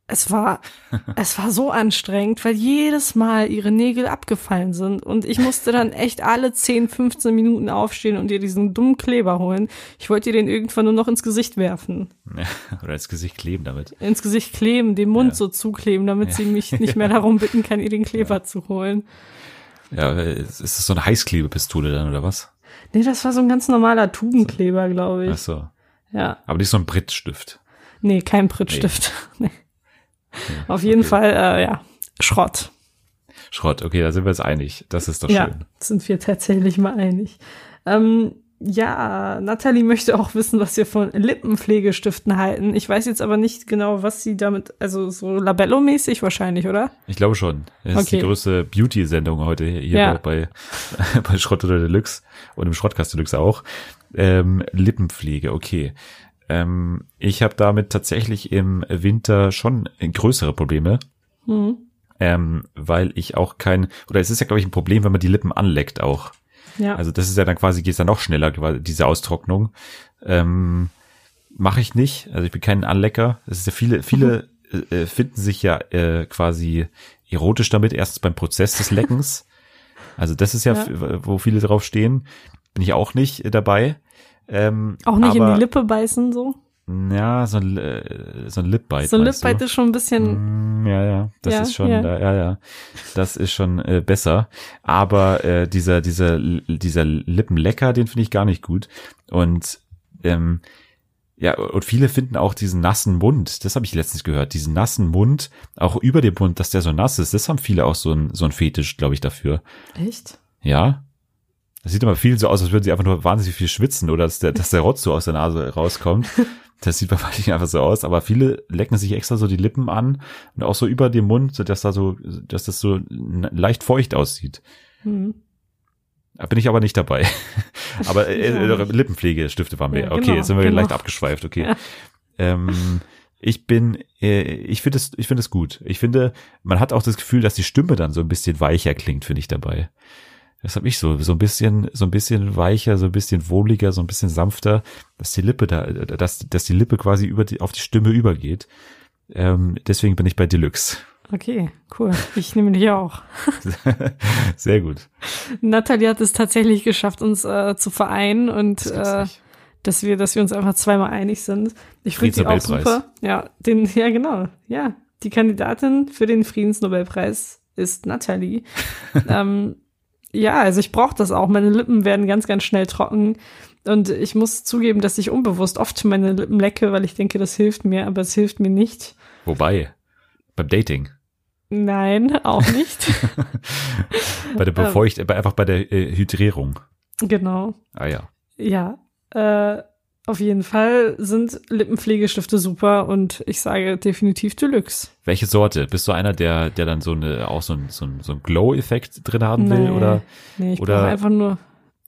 Es war, [laughs] es war so anstrengend, weil jedes Mal ihre Nägel abgefallen sind und ich musste dann [laughs] echt alle 10, 15 Minuten aufstehen und ihr diesen dummen Kleber holen. Ich wollte ihr den irgendwann nur noch ins Gesicht werfen. Ja, oder ins Gesicht kleben damit. Ins Gesicht kleben, den Mund Ja. so zukleben, damit sie mich [laughs] nicht mehr darum bitten kann, ihr den Kleber zu holen. Ja, ist das so eine Heißklebepistole dann oder was? Nee, das war so ein ganz normaler Tubenkleber, glaube Ach ich. so. Ja. Aber nicht so ein Brittstift. Nee, kein Prittstift. Nee. Auf jeden okay. Fall, äh, ja, Schrott. Schrott, okay, da sind wir jetzt einig. Das ist doch Ja, schön. sind wir tatsächlich mal einig. Ähm, ja, Natalie möchte auch wissen, was wir von Lippenpflegestiften halten. Ich weiß jetzt aber nicht genau, was sie damit, also so Labello-mäßig wahrscheinlich, oder? Ich glaube schon. Das ist Okay. die größte Beauty-Sendung heute hier Ja. bei, bei [laughs] Schrott oder Deluxe und im Schrottkast Deluxe auch. Ähm, Lippenpflege, okay. Ähm, ich habe damit tatsächlich im Winter schon größere Probleme, Mhm. ähm, weil ich auch kein, oder es ist ja, glaube ich, ein Problem, wenn man die Lippen anleckt auch. Ja. Also das ist ja dann quasi, geht's dann noch schneller, diese Austrocknung. Ähm, Mache ich nicht. Also ich bin kein Anlecker. Es ist ja viele, viele äh, finden sich ja äh, quasi erotisch damit, erstens beim Prozess des Leckens. Also das ist ja, Ja. wo viele drauf stehen. Bin ich auch nicht äh, dabei. Ähm, auch nicht aber, in die Lippe beißen so. Ja, so ein, äh, so ein Lip-Bite. So ein? Lip-Bite ist schon ein bisschen, Mm, Ja, ja, das Ja, ist schon, ja. ja, ja, ja. das ist schon äh, besser. Aber äh, dieser, dieser, dieser Lippenlecker, den finde ich gar nicht gut. Und ähm, ja, und viele finden auch diesen nassen Mund. Das habe ich letztens gehört. Diesen nassen Mund, auch über dem Mund, dass der so nass ist. Das haben viele auch so ein, so ein Fetisch, glaube ich, dafür. echt? Ja. Das sieht immer viel so aus, als würden sie einfach nur wahnsinnig viel schwitzen oder dass der, dass der Rotz so aus der Nase rauskommt. [laughs] Das sieht bei manchen einfach so aus, aber viele lecken sich extra so die Lippen an und auch so über dem Mund, so dass da so, dass das so leicht feucht aussieht. Hm. Da bin ich aber nicht dabei. [laughs] aber äh, äh. Lippenpflegestifte waren wir. Ja, okay, genau, jetzt sind wir genau. leicht abgeschweift, okay. Ja. Ähm, ich bin, äh, ich finde es, ich finde es gut. Ich finde, man hat auch das Gefühl, dass die Stimme dann so ein bisschen weicher klingt, finde ich dabei. Das habe ich so, so ein bisschen, so ein bisschen weicher, so ein bisschen wohliger, so ein bisschen sanfter, dass die Lippe da, dass, dass die Lippe quasi über die, auf die Stimme übergeht. Ähm, deswegen bin ich bei Deluxe. Okay, cool. Ich nehme dich auch. [laughs] Sehr gut. Natalie hat es tatsächlich geschafft, uns äh, zu vereinen und Das äh, dass wir, dass wir uns einfach zweimal einig sind. Ich finde sie auch super. Ja, den, ja genau. Ja, die Kandidatin für den Friedensnobelpreis ist Natalie. [laughs] ähm, ja, also ich brauche das auch. Meine Lippen werden ganz, ganz schnell trocken. Und ich muss zugeben, dass ich unbewusst oft meine Lippen lecke, weil ich denke, das hilft mir, aber es hilft mir nicht. Wobei, beim Dating, Nein, auch nicht. [laughs] bei der Ähm. Befeucht, äh, einfach bei der äh, Hydrierung. genau. Ah ja. Ja, äh, auf jeden Fall sind Lippenpflegestifte super und ich sage definitiv Deluxe. Welche Sorte? Bist du einer, der, der dann so eine, auch so ein, so ein, so ein Glow-Effekt drin haben will? Nee. Oder Nee, ich Oder- brauche einfach nur,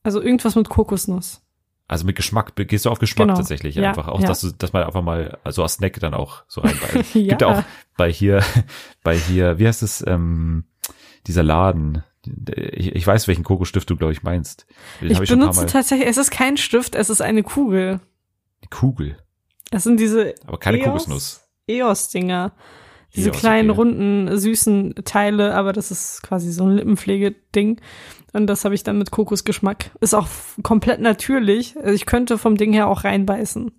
also irgendwas mit Kokosnuss. also mit Geschmack, gehst du auf Geschmack Genau. tatsächlich Ja, einfach. Auch ja. dass du, dass man einfach mal, also als Snack dann auch so reinbeißt. Ja. [laughs] Gibt ja auch bei hier, [laughs] bei hier, wie heißt es, ähm, dieser Laden. Ich, ich weiß, welchen Kokosstift du, glaube ich, meinst. Den Ich paar benutze tatsächlich, es ist kein Stift, es ist eine Kugel. Die Kugel, Es sind diese aber keine EOS? Kokosnuss. EOS-Dinger. Diese EOS, kleinen, okay. runden, süßen Teile, aber das ist quasi so ein Lippenpflegeding. Und das habe ich dann mit Kokosgeschmack. Ist auch komplett natürlich. Also ich könnte vom Ding her auch reinbeißen.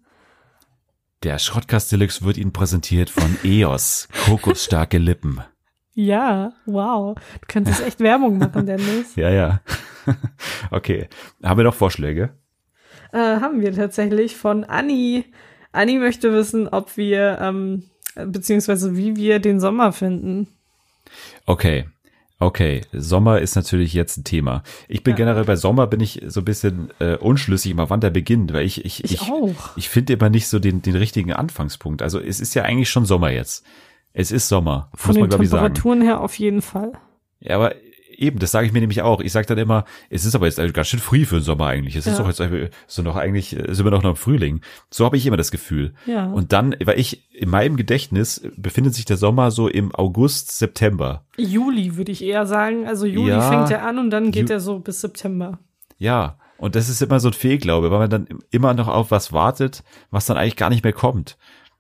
Der Schrottkast Deluxe wird Ihnen präsentiert von EOS. Kokosstarke Lippen. Ja, wow. Du könntest echt Werbung machen, Dennis. [laughs] Ja, ja. [laughs] okay. Haben wir noch Vorschläge? Äh, haben wir tatsächlich von Anni. Anni möchte wissen, ob wir, ähm, beziehungsweise wie wir den Sommer finden. Okay. Okay, Sommer ist natürlich jetzt ein Thema. Ich bin Ja. generell bei Sommer bin ich so ein bisschen äh, unschlüssig immer, wann der beginnt, weil ich ich Ich, ich, ich finde immer nicht so den den richtigen Anfangspunkt. Also es ist ja eigentlich schon Sommer jetzt. Es ist Sommer, Von muss man den glaube ich sagen. Temperaturen her auf jeden Fall. Ja, aber Eben, das sage ich mir nämlich auch. Ich sage dann immer, es ist aber jetzt ganz schön früh für den Sommer eigentlich. Es ist Ja. doch jetzt einfach- so noch eigentlich, äh, sind wir doch noch im Frühling. So habe ich immer das Gefühl. Ja. Und dann, weil ich in meinem Gedächtnis befindet sich der Sommer so im August, September. Juli würde ich eher sagen. Also Juli Ja. fängt er an und dann geht Ju- er so bis September. Ja. Und das ist immer so ein Fehlglaube, weil man dann immer noch auf was wartet, was dann eigentlich gar nicht mehr kommt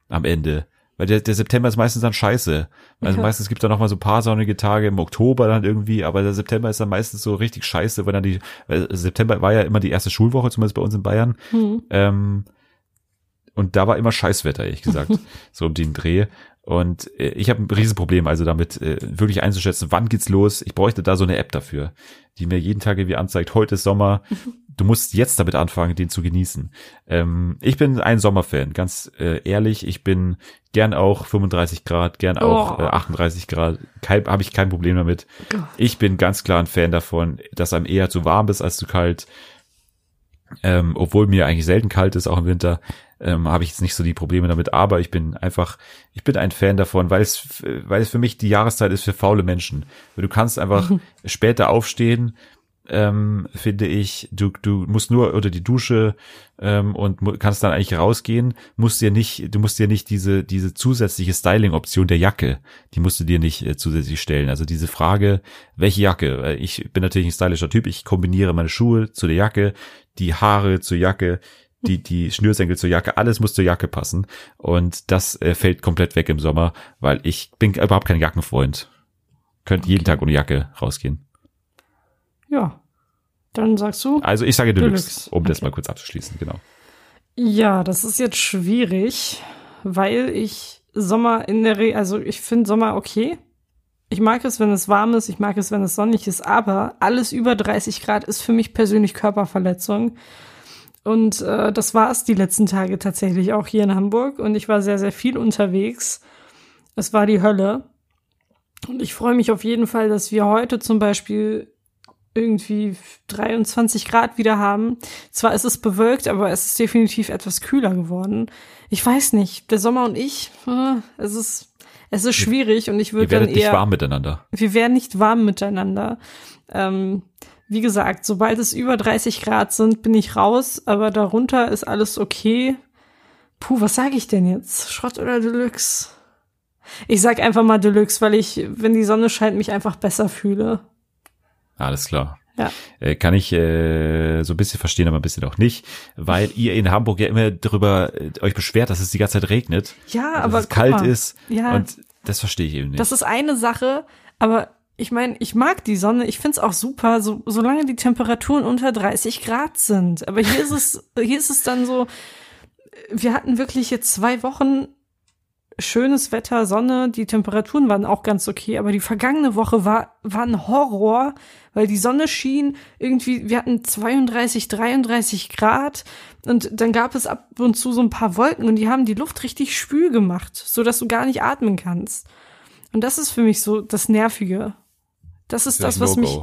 am Ende. Weil der, der September ist meistens dann scheiße. Also Ja. meistens gibt es da noch mal so ein paar sonnige Tage im Oktober dann irgendwie, aber der September ist dann meistens so richtig scheiße, weil dann die, weil September war ja immer die erste Schulwoche, zumindest bei uns in Bayern. Hm. Ähm, und da war immer Scheißwetter, ehrlich gesagt, [laughs] so um den Dreh. Und äh, ich habe ein Riesenproblem, also damit äh, wirklich einzuschätzen, wann geht's los. Ich bräuchte da so eine App dafür, die mir jeden Tag irgendwie anzeigt, heute ist Sommer, [laughs] du musst jetzt damit anfangen, den zu genießen. Ähm, ich bin ein Sommerfan, ganz äh, ehrlich. Ich bin gern auch 35 Grad, gern auch Oh. äh, 38 Grad. Habe ich kein Problem damit. Ich bin ganz klar ein Fan davon, dass einem eher zu warm ist als zu kalt. Ähm, obwohl mir eigentlich selten kalt ist, auch im Winter, ähm, habe ich jetzt nicht so die Probleme damit. Aber ich bin einfach, ich bin ein Fan davon, weil es, weil es für mich die Jahreszeit ist für faule Menschen. Du kannst einfach [laughs] später aufstehen, ähm, finde ich, du, du musst nur unter die Dusche ähm, und kannst dann eigentlich rausgehen, musst dir nicht, du musst dir nicht diese, diese zusätzliche Styling-Option der Jacke, die musst du dir nicht äh, zusätzlich stellen. Also diese Frage, welche Jacke? Ich bin natürlich ein stylischer Typ, ich kombiniere meine Schuhe zu der Jacke, die Haare zur Jacke, die, die Schnürsenkel zur Jacke, alles muss zur Jacke passen. Und das äh, fällt komplett weg im Sommer, weil ich bin überhaupt kein Jackenfreund. Könnt jeden Tag ohne Jacke rausgehen. Ja. Dann sagst du. Also ich sage Deluxe, Deluxe, um das okay. mal kurz abzuschließen, genau. Ja, das ist jetzt schwierig, weil ich Sommer in der Regel, also ich finde Sommer okay. Ich mag es, wenn es warm ist, ich mag es, wenn es sonnig ist, aber alles über 30 Grad ist für mich persönlich Körperverletzung. Und äh, das war es die letzten Tage tatsächlich auch hier in Hamburg und ich war sehr, sehr viel unterwegs. Es war die Hölle. Und ich freue mich auf jeden Fall, dass wir heute zum Beispiel irgendwie 23 Grad wieder haben. Zwar ist es bewölkt, aber es ist definitiv etwas kühler geworden. Ich weiß nicht, der Sommer und ich, äh, es ist, es ist schwierig und ich würde dann werdet nicht eher, warm miteinander. wir werden nicht warm miteinander. Ähm, wie gesagt, sobald es über 30 Grad sind, bin ich raus, aber darunter ist alles okay. Puh, was sage ich denn jetzt? Schrott oder Deluxe? Ich sag einfach mal Deluxe, weil ich, wenn die Sonne scheint, mich einfach besser fühle. Alles klar. Ja. Äh, kann ich äh, so ein bisschen verstehen, aber ein bisschen auch nicht, weil ihr in Hamburg ja immer darüber äh, euch beschwert, dass es die ganze Zeit regnet, Ja, dass aber es guck kalt mal. ist Ja. und das verstehe ich eben nicht. Das ist eine Sache, aber ich meine, ich mag die Sonne, ich find's auch super, so, solange die Temperaturen unter 30 Grad sind. Aber hier ist es, hier ist es dann so, wir hatten wirklich jetzt zwei Wochen schönes Wetter, Sonne, die Temperaturen waren auch ganz okay, aber die vergangene Woche war, war ein Horror, weil die Sonne schien, irgendwie, wir hatten 32, 33 Grad und dann gab es ab und zu so ein paar Wolken und die haben die Luft richtig spül gemacht, so dass du gar nicht atmen kannst. Und das ist für mich so das Nervige. Das ist das, was mich.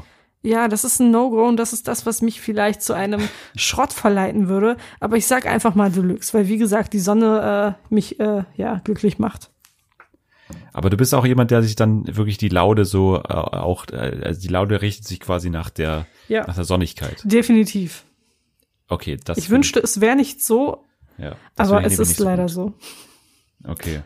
Ja, das ist ein No-Go und das ist das, was mich vielleicht zu einem [laughs] Schrott verleiten würde. Aber ich sag einfach mal Deluxe, weil wie gesagt, die Sonne äh, mich äh, ja glücklich macht. Aber du bist auch jemand, der sich dann wirklich die Laude so äh, auch, äh, also die Laude richtet sich quasi nach der, Ja. nach der Sonnigkeit. Definitiv. Okay, das. Ich wünschte, es wäre nicht so, ja, aber ich es ist nicht leider gut. so. Okay.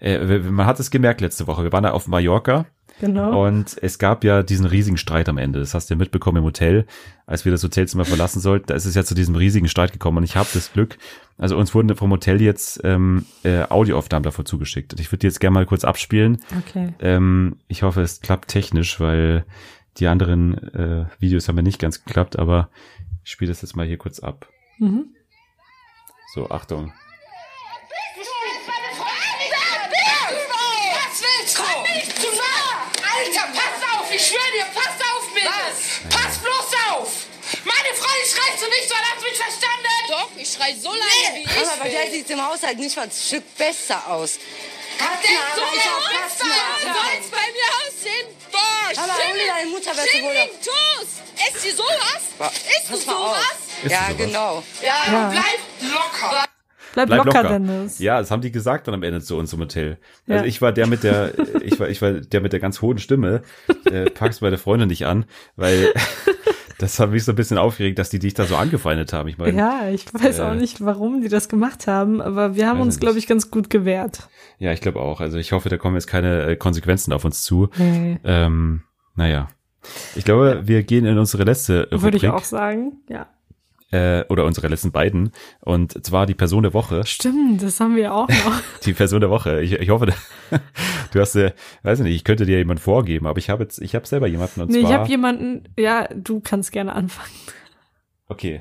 Äh, man hat es gemerkt letzte Woche. Wir waren da auf Mallorca Genau. und es gab ja diesen riesigen Streit am Ende. Das hast du ja mitbekommen im Hotel, als wir das Hotelzimmer verlassen sollten. Da ist es ja zu diesem riesigen Streit gekommen und ich habe das Glück. Also uns wurden vom Hotel jetzt ähm, äh, Audioaufnahmen davor zugeschickt. Und ich würde die jetzt gerne mal kurz abspielen. Okay. Ähm, ich hoffe, es klappt technisch, weil die anderen äh, Videos haben ja nicht ganz geklappt, aber ich spiele das jetzt mal hier kurz ab. Mhm. So, Achtung. Doch, ich schrei so lange, wie ich Aber bei der sieht im Haushalt nicht mal ein Stück besser aus. Denk so, ich hab wie Katzen soll haben. es bei mir aussehen? Boah, Aber ohne deine Mutter wärst du wohl Schimmling, Toast! Esst ihr sowas? Isst du sowas? Ist ja, genau. Ja, Ja. bleib locker. Bleib, locker, Dennis. Ja, das haben die gesagt dann am Ende zu uns im Hotel. Ja. Also ich war der mit der, [laughs] ich war, ich war der mit der ganz hohen Stimme. Äh, pack's bei der Freundin nicht an, weil [laughs] das hat mich so ein bisschen aufgeregt, dass die dich da so angefeindet haben. Ich meine, Ja, ich weiß Äh, auch nicht, warum die das gemacht haben, aber wir haben uns, glaube ich, ganz gut gewehrt. ja, ich glaube auch. Also ich hoffe, da kommen jetzt keine äh, Konsequenzen auf uns zu. Nee. Ähm, naja. Ich glaube, wir gehen in unsere letzte Würde Rubrik ich auch sagen. Ja. Äh, oder unsere letzten beiden und zwar die Person der Woche. Stimmt, das haben wir auch noch. [laughs] Die Person der Woche. Ich, ich hoffe, [laughs] du hast, äh, weiß ich nicht, ich könnte dir jemand vorgeben, aber ich habe jetzt, ich habe selber jemanden und nee, ich zwar. habe jemanden, ja, du kannst gerne anfangen. Okay.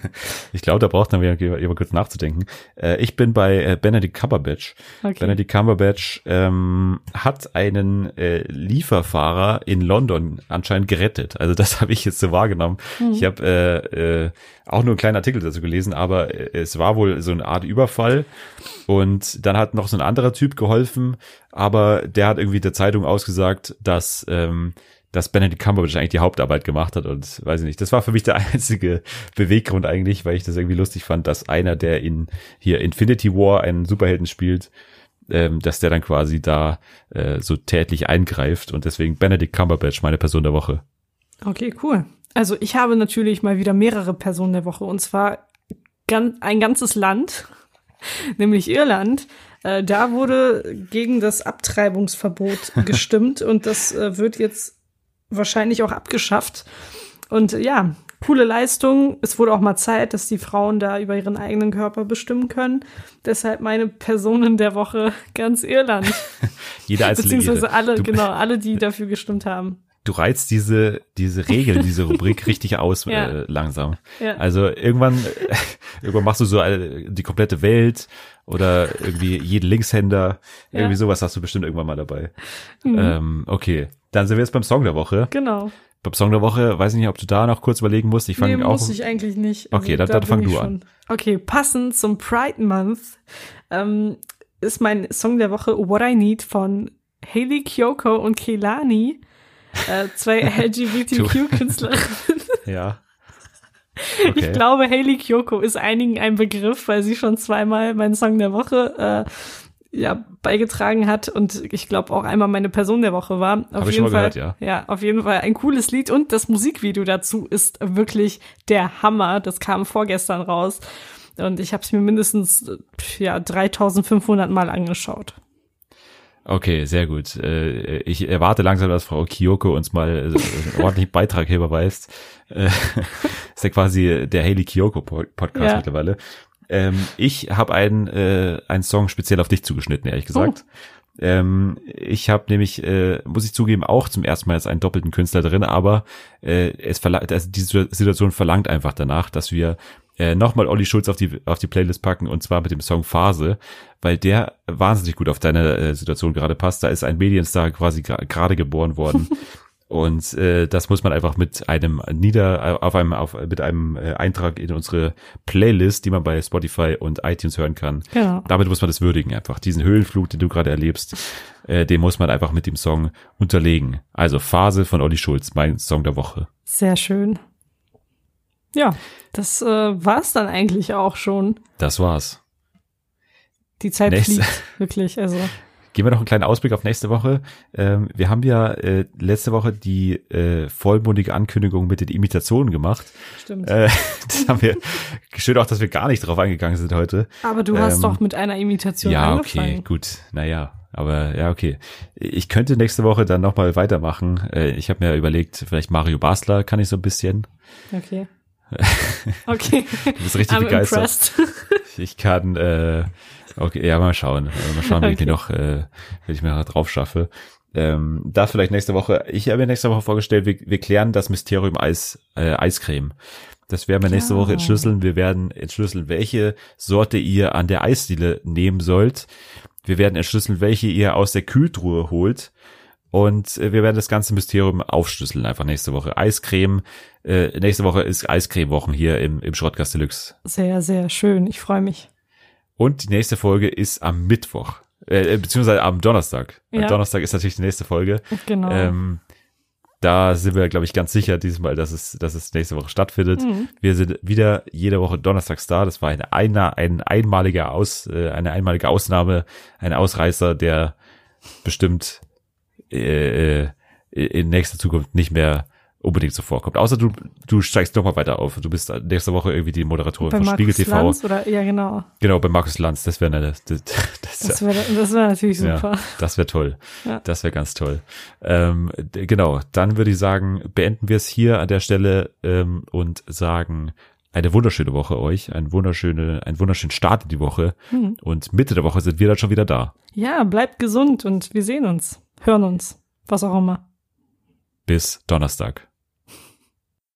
[laughs] ich glaube, da braucht wieder jemand kurz nachzudenken. Äh, ich bin bei äh, Benedict Cumberbatch. Okay. Benedict Cumberbatch ähm, hat einen äh, Lieferfahrer in London anscheinend gerettet. Also das [laughs] habe ich jetzt so wahrgenommen. Mhm. Ich habe äh, äh, auch nur einen kleinen Artikel dazu gelesen, aber äh, es war wohl so eine Art Überfall. Und dann hat noch so ein anderer Typ geholfen, aber der hat irgendwie der Zeitung ausgesagt, dass ähm, dass Benedict Cumberbatch eigentlich die Hauptarbeit gemacht hat und weiß ich nicht. Das war für mich der [laughs] einzige Beweggrund eigentlich, weil ich das irgendwie lustig fand, dass einer, der in hier Infinity War einen Superhelden spielt, ähm, dass der dann quasi da äh, so tätlich eingreift und deswegen Benedict Cumberbatch meine Person der Woche. Okay, cool. Also ich habe natürlich mal wieder mehrere Personen der Woche und zwar ein ganzes Land, [laughs] nämlich Irland. Äh, da wurde gegen das Abtreibungsverbot [laughs] gestimmt und das äh, wird jetzt wahrscheinlich auch abgeschafft. Und ja, coole Leistung. Es wurde auch mal Zeit, dass die Frauen da über ihren eigenen Körper bestimmen können. Deshalb meine Personen der Woche ganz Irland. [laughs] Jeder einzelne Beziehungsweise Ire. alle, du, genau, alle, die dafür gestimmt haben. du reizt diese, diese Regel, diese Rubrik [laughs] richtig aus Ja. äh, langsam. Ja. Also irgendwann, [laughs] irgendwann machst du so die komplette Welt oder irgendwie jeden Linkshänder. Irgendwie Ja. sowas hast du bestimmt irgendwann mal dabei. Mhm. Ähm, okay, dann sind wir jetzt beim Song der Woche. Genau. Beim Song der Woche, weiß ich nicht, ob du da noch kurz überlegen musst. Ich fange nee, auch. muss ich eigentlich nicht. Also Okay, dann- da dann fang du schon. an. Okay, passend zum Pride Month ähm, ist mein Song der Woche What I Need von Haley Kyoko und Kehlani, äh, zwei [laughs] LGBTQ-Künstlerinnen. [laughs] Ja. Ich glaube, Haley Kyoko ist einigen ein Begriff, weil sie schon zweimal meinen Song der Woche äh, ja, beigetragen hat und ich glaube auch einmal meine Person der Woche war. Auf Hab jeden Fall, gehört, ja. auf jeden Fall ein cooles Lied und das Musikvideo dazu ist wirklich der Hammer. Das kam vorgestern raus und ich habe es mir mindestens ja 3500 Mal angeschaut. Okay, sehr gut. Äh, Ich erwarte langsam, dass Frau Kyoko uns mal äh, einen ordentlichen Beitrag hier überweist. Äh, [laughs] Ist ja quasi der Haley Kyoko Podcast Ja. mittlerweile. Ähm, Ich habe einen, äh, einen Song speziell auf dich zugeschnitten, ehrlich gesagt. Ähm, ich habe nämlich, äh, muss ich zugeben, auch zum ersten Mal jetzt einen doppelten Künstler drin, aber äh, es verlangt, also die Situation verlangt einfach danach, dass wir äh, nochmal Olli Schulz auf die auf die Playlist packen und zwar mit dem Song Phase, weil der wahnsinnig gut auf deine äh, Situation gerade passt. Da ist ein Medienstar quasi gerade geboren worden. [laughs] Und äh, das muss man einfach mit einem Nieder, auf einem, auf, mit einem äh, Eintrag in unsere Playlist, die man bei Spotify und iTunes hören kann. Genau. Damit muss man das würdigen einfach. Diesen Höhenflug, den du gerade erlebst, äh, den muss man einfach mit dem Song unterlegen. Also Phase von Olli Schulz, mein Song der Woche. Sehr schön. Ja, das äh, war's dann eigentlich auch schon. Das war's. Die Zeit Nächste- fliegt, wirklich. Also Geben wir noch einen kleinen Ausblick auf nächste Woche. Ähm, wir haben ja äh, letzte Woche die äh, vollmundige Ankündigung mit den Imitationen gemacht. stimmt. Äh, [laughs] das haben wir [laughs] schön auch, dass wir gar nicht drauf eingegangen sind heute. Aber du hast ähm, doch mit einer Imitation Ja, angefangen. okay, gut. Naja, aber ja, okay. Ich könnte nächste Woche dann nochmal weitermachen. Äh, ich habe mir überlegt, vielleicht Mario Basler kann ich so ein bisschen. Okay. [laughs] Okay. Du bist richtig I'm begeistert. impressed. Ich kann, äh, okay, ja, mal schauen. Äh, Mal schauen, wie ich Okay. die noch, äh, wie ich mir noch drauf schaffe. Ähm, das vielleicht nächste Woche. Ich habe mir nächste Woche vorgestellt, wir, wir klären das Mysterium Eis, äh, Eiscreme. Das werden wir nächste Woche entschlüsseln. Wir werden entschlüsseln, welche Sorte ihr an der Eisdiele nehmen sollt. Wir werden entschlüsseln, welche ihr aus der Kühltruhe holt. Und äh, wir werden das ganze Mysterium aufschlüsseln einfach nächste Woche. Eiscreme. Äh, nächste Woche ist Eiscreme-Wochen hier im, im Schrottgast Deluxe. Sehr, sehr schön. Ich freue mich. Und die nächste Folge ist am Mittwoch, äh, beziehungsweise am Donnerstag. Ja. Am Donnerstag ist natürlich die nächste Folge. Genau. Ähm, Da sind wir, glaube ich, ganz sicher diesmal, dass es, dass es nächste Woche stattfindet. Wir sind wieder jede Woche donnerstags da. Das war eine, eine ein einmaliger Aus, äh, eine einmalige Ausnahme, ein Ausreißer, der bestimmt äh, äh, in nächster Zukunft nicht mehr unbedingt so vorkommt. Außer du, du steigst noch mal weiter auf. Du bist nächste Woche irgendwie die Moderatorin Bei von Spiegel Markus TV. Lanz oder, ja, genau. Genau, bei Markus Lanz. Das wäre eine, das, das, Das wäre das wär natürlich super. ja, das wäre toll. Ja. Das wäre ganz toll. Ähm, genau, dann würde ich sagen, beenden wir es hier an der Stelle ähm, und sagen eine wunderschöne Woche euch, ein wunderschöne, einen wunderschönen Start in die Woche. Hm. Und Mitte der Woche sind wir dann schon wieder da. Ja, bleibt gesund und wir sehen uns, hören uns, was auch immer. Bis Donnerstag.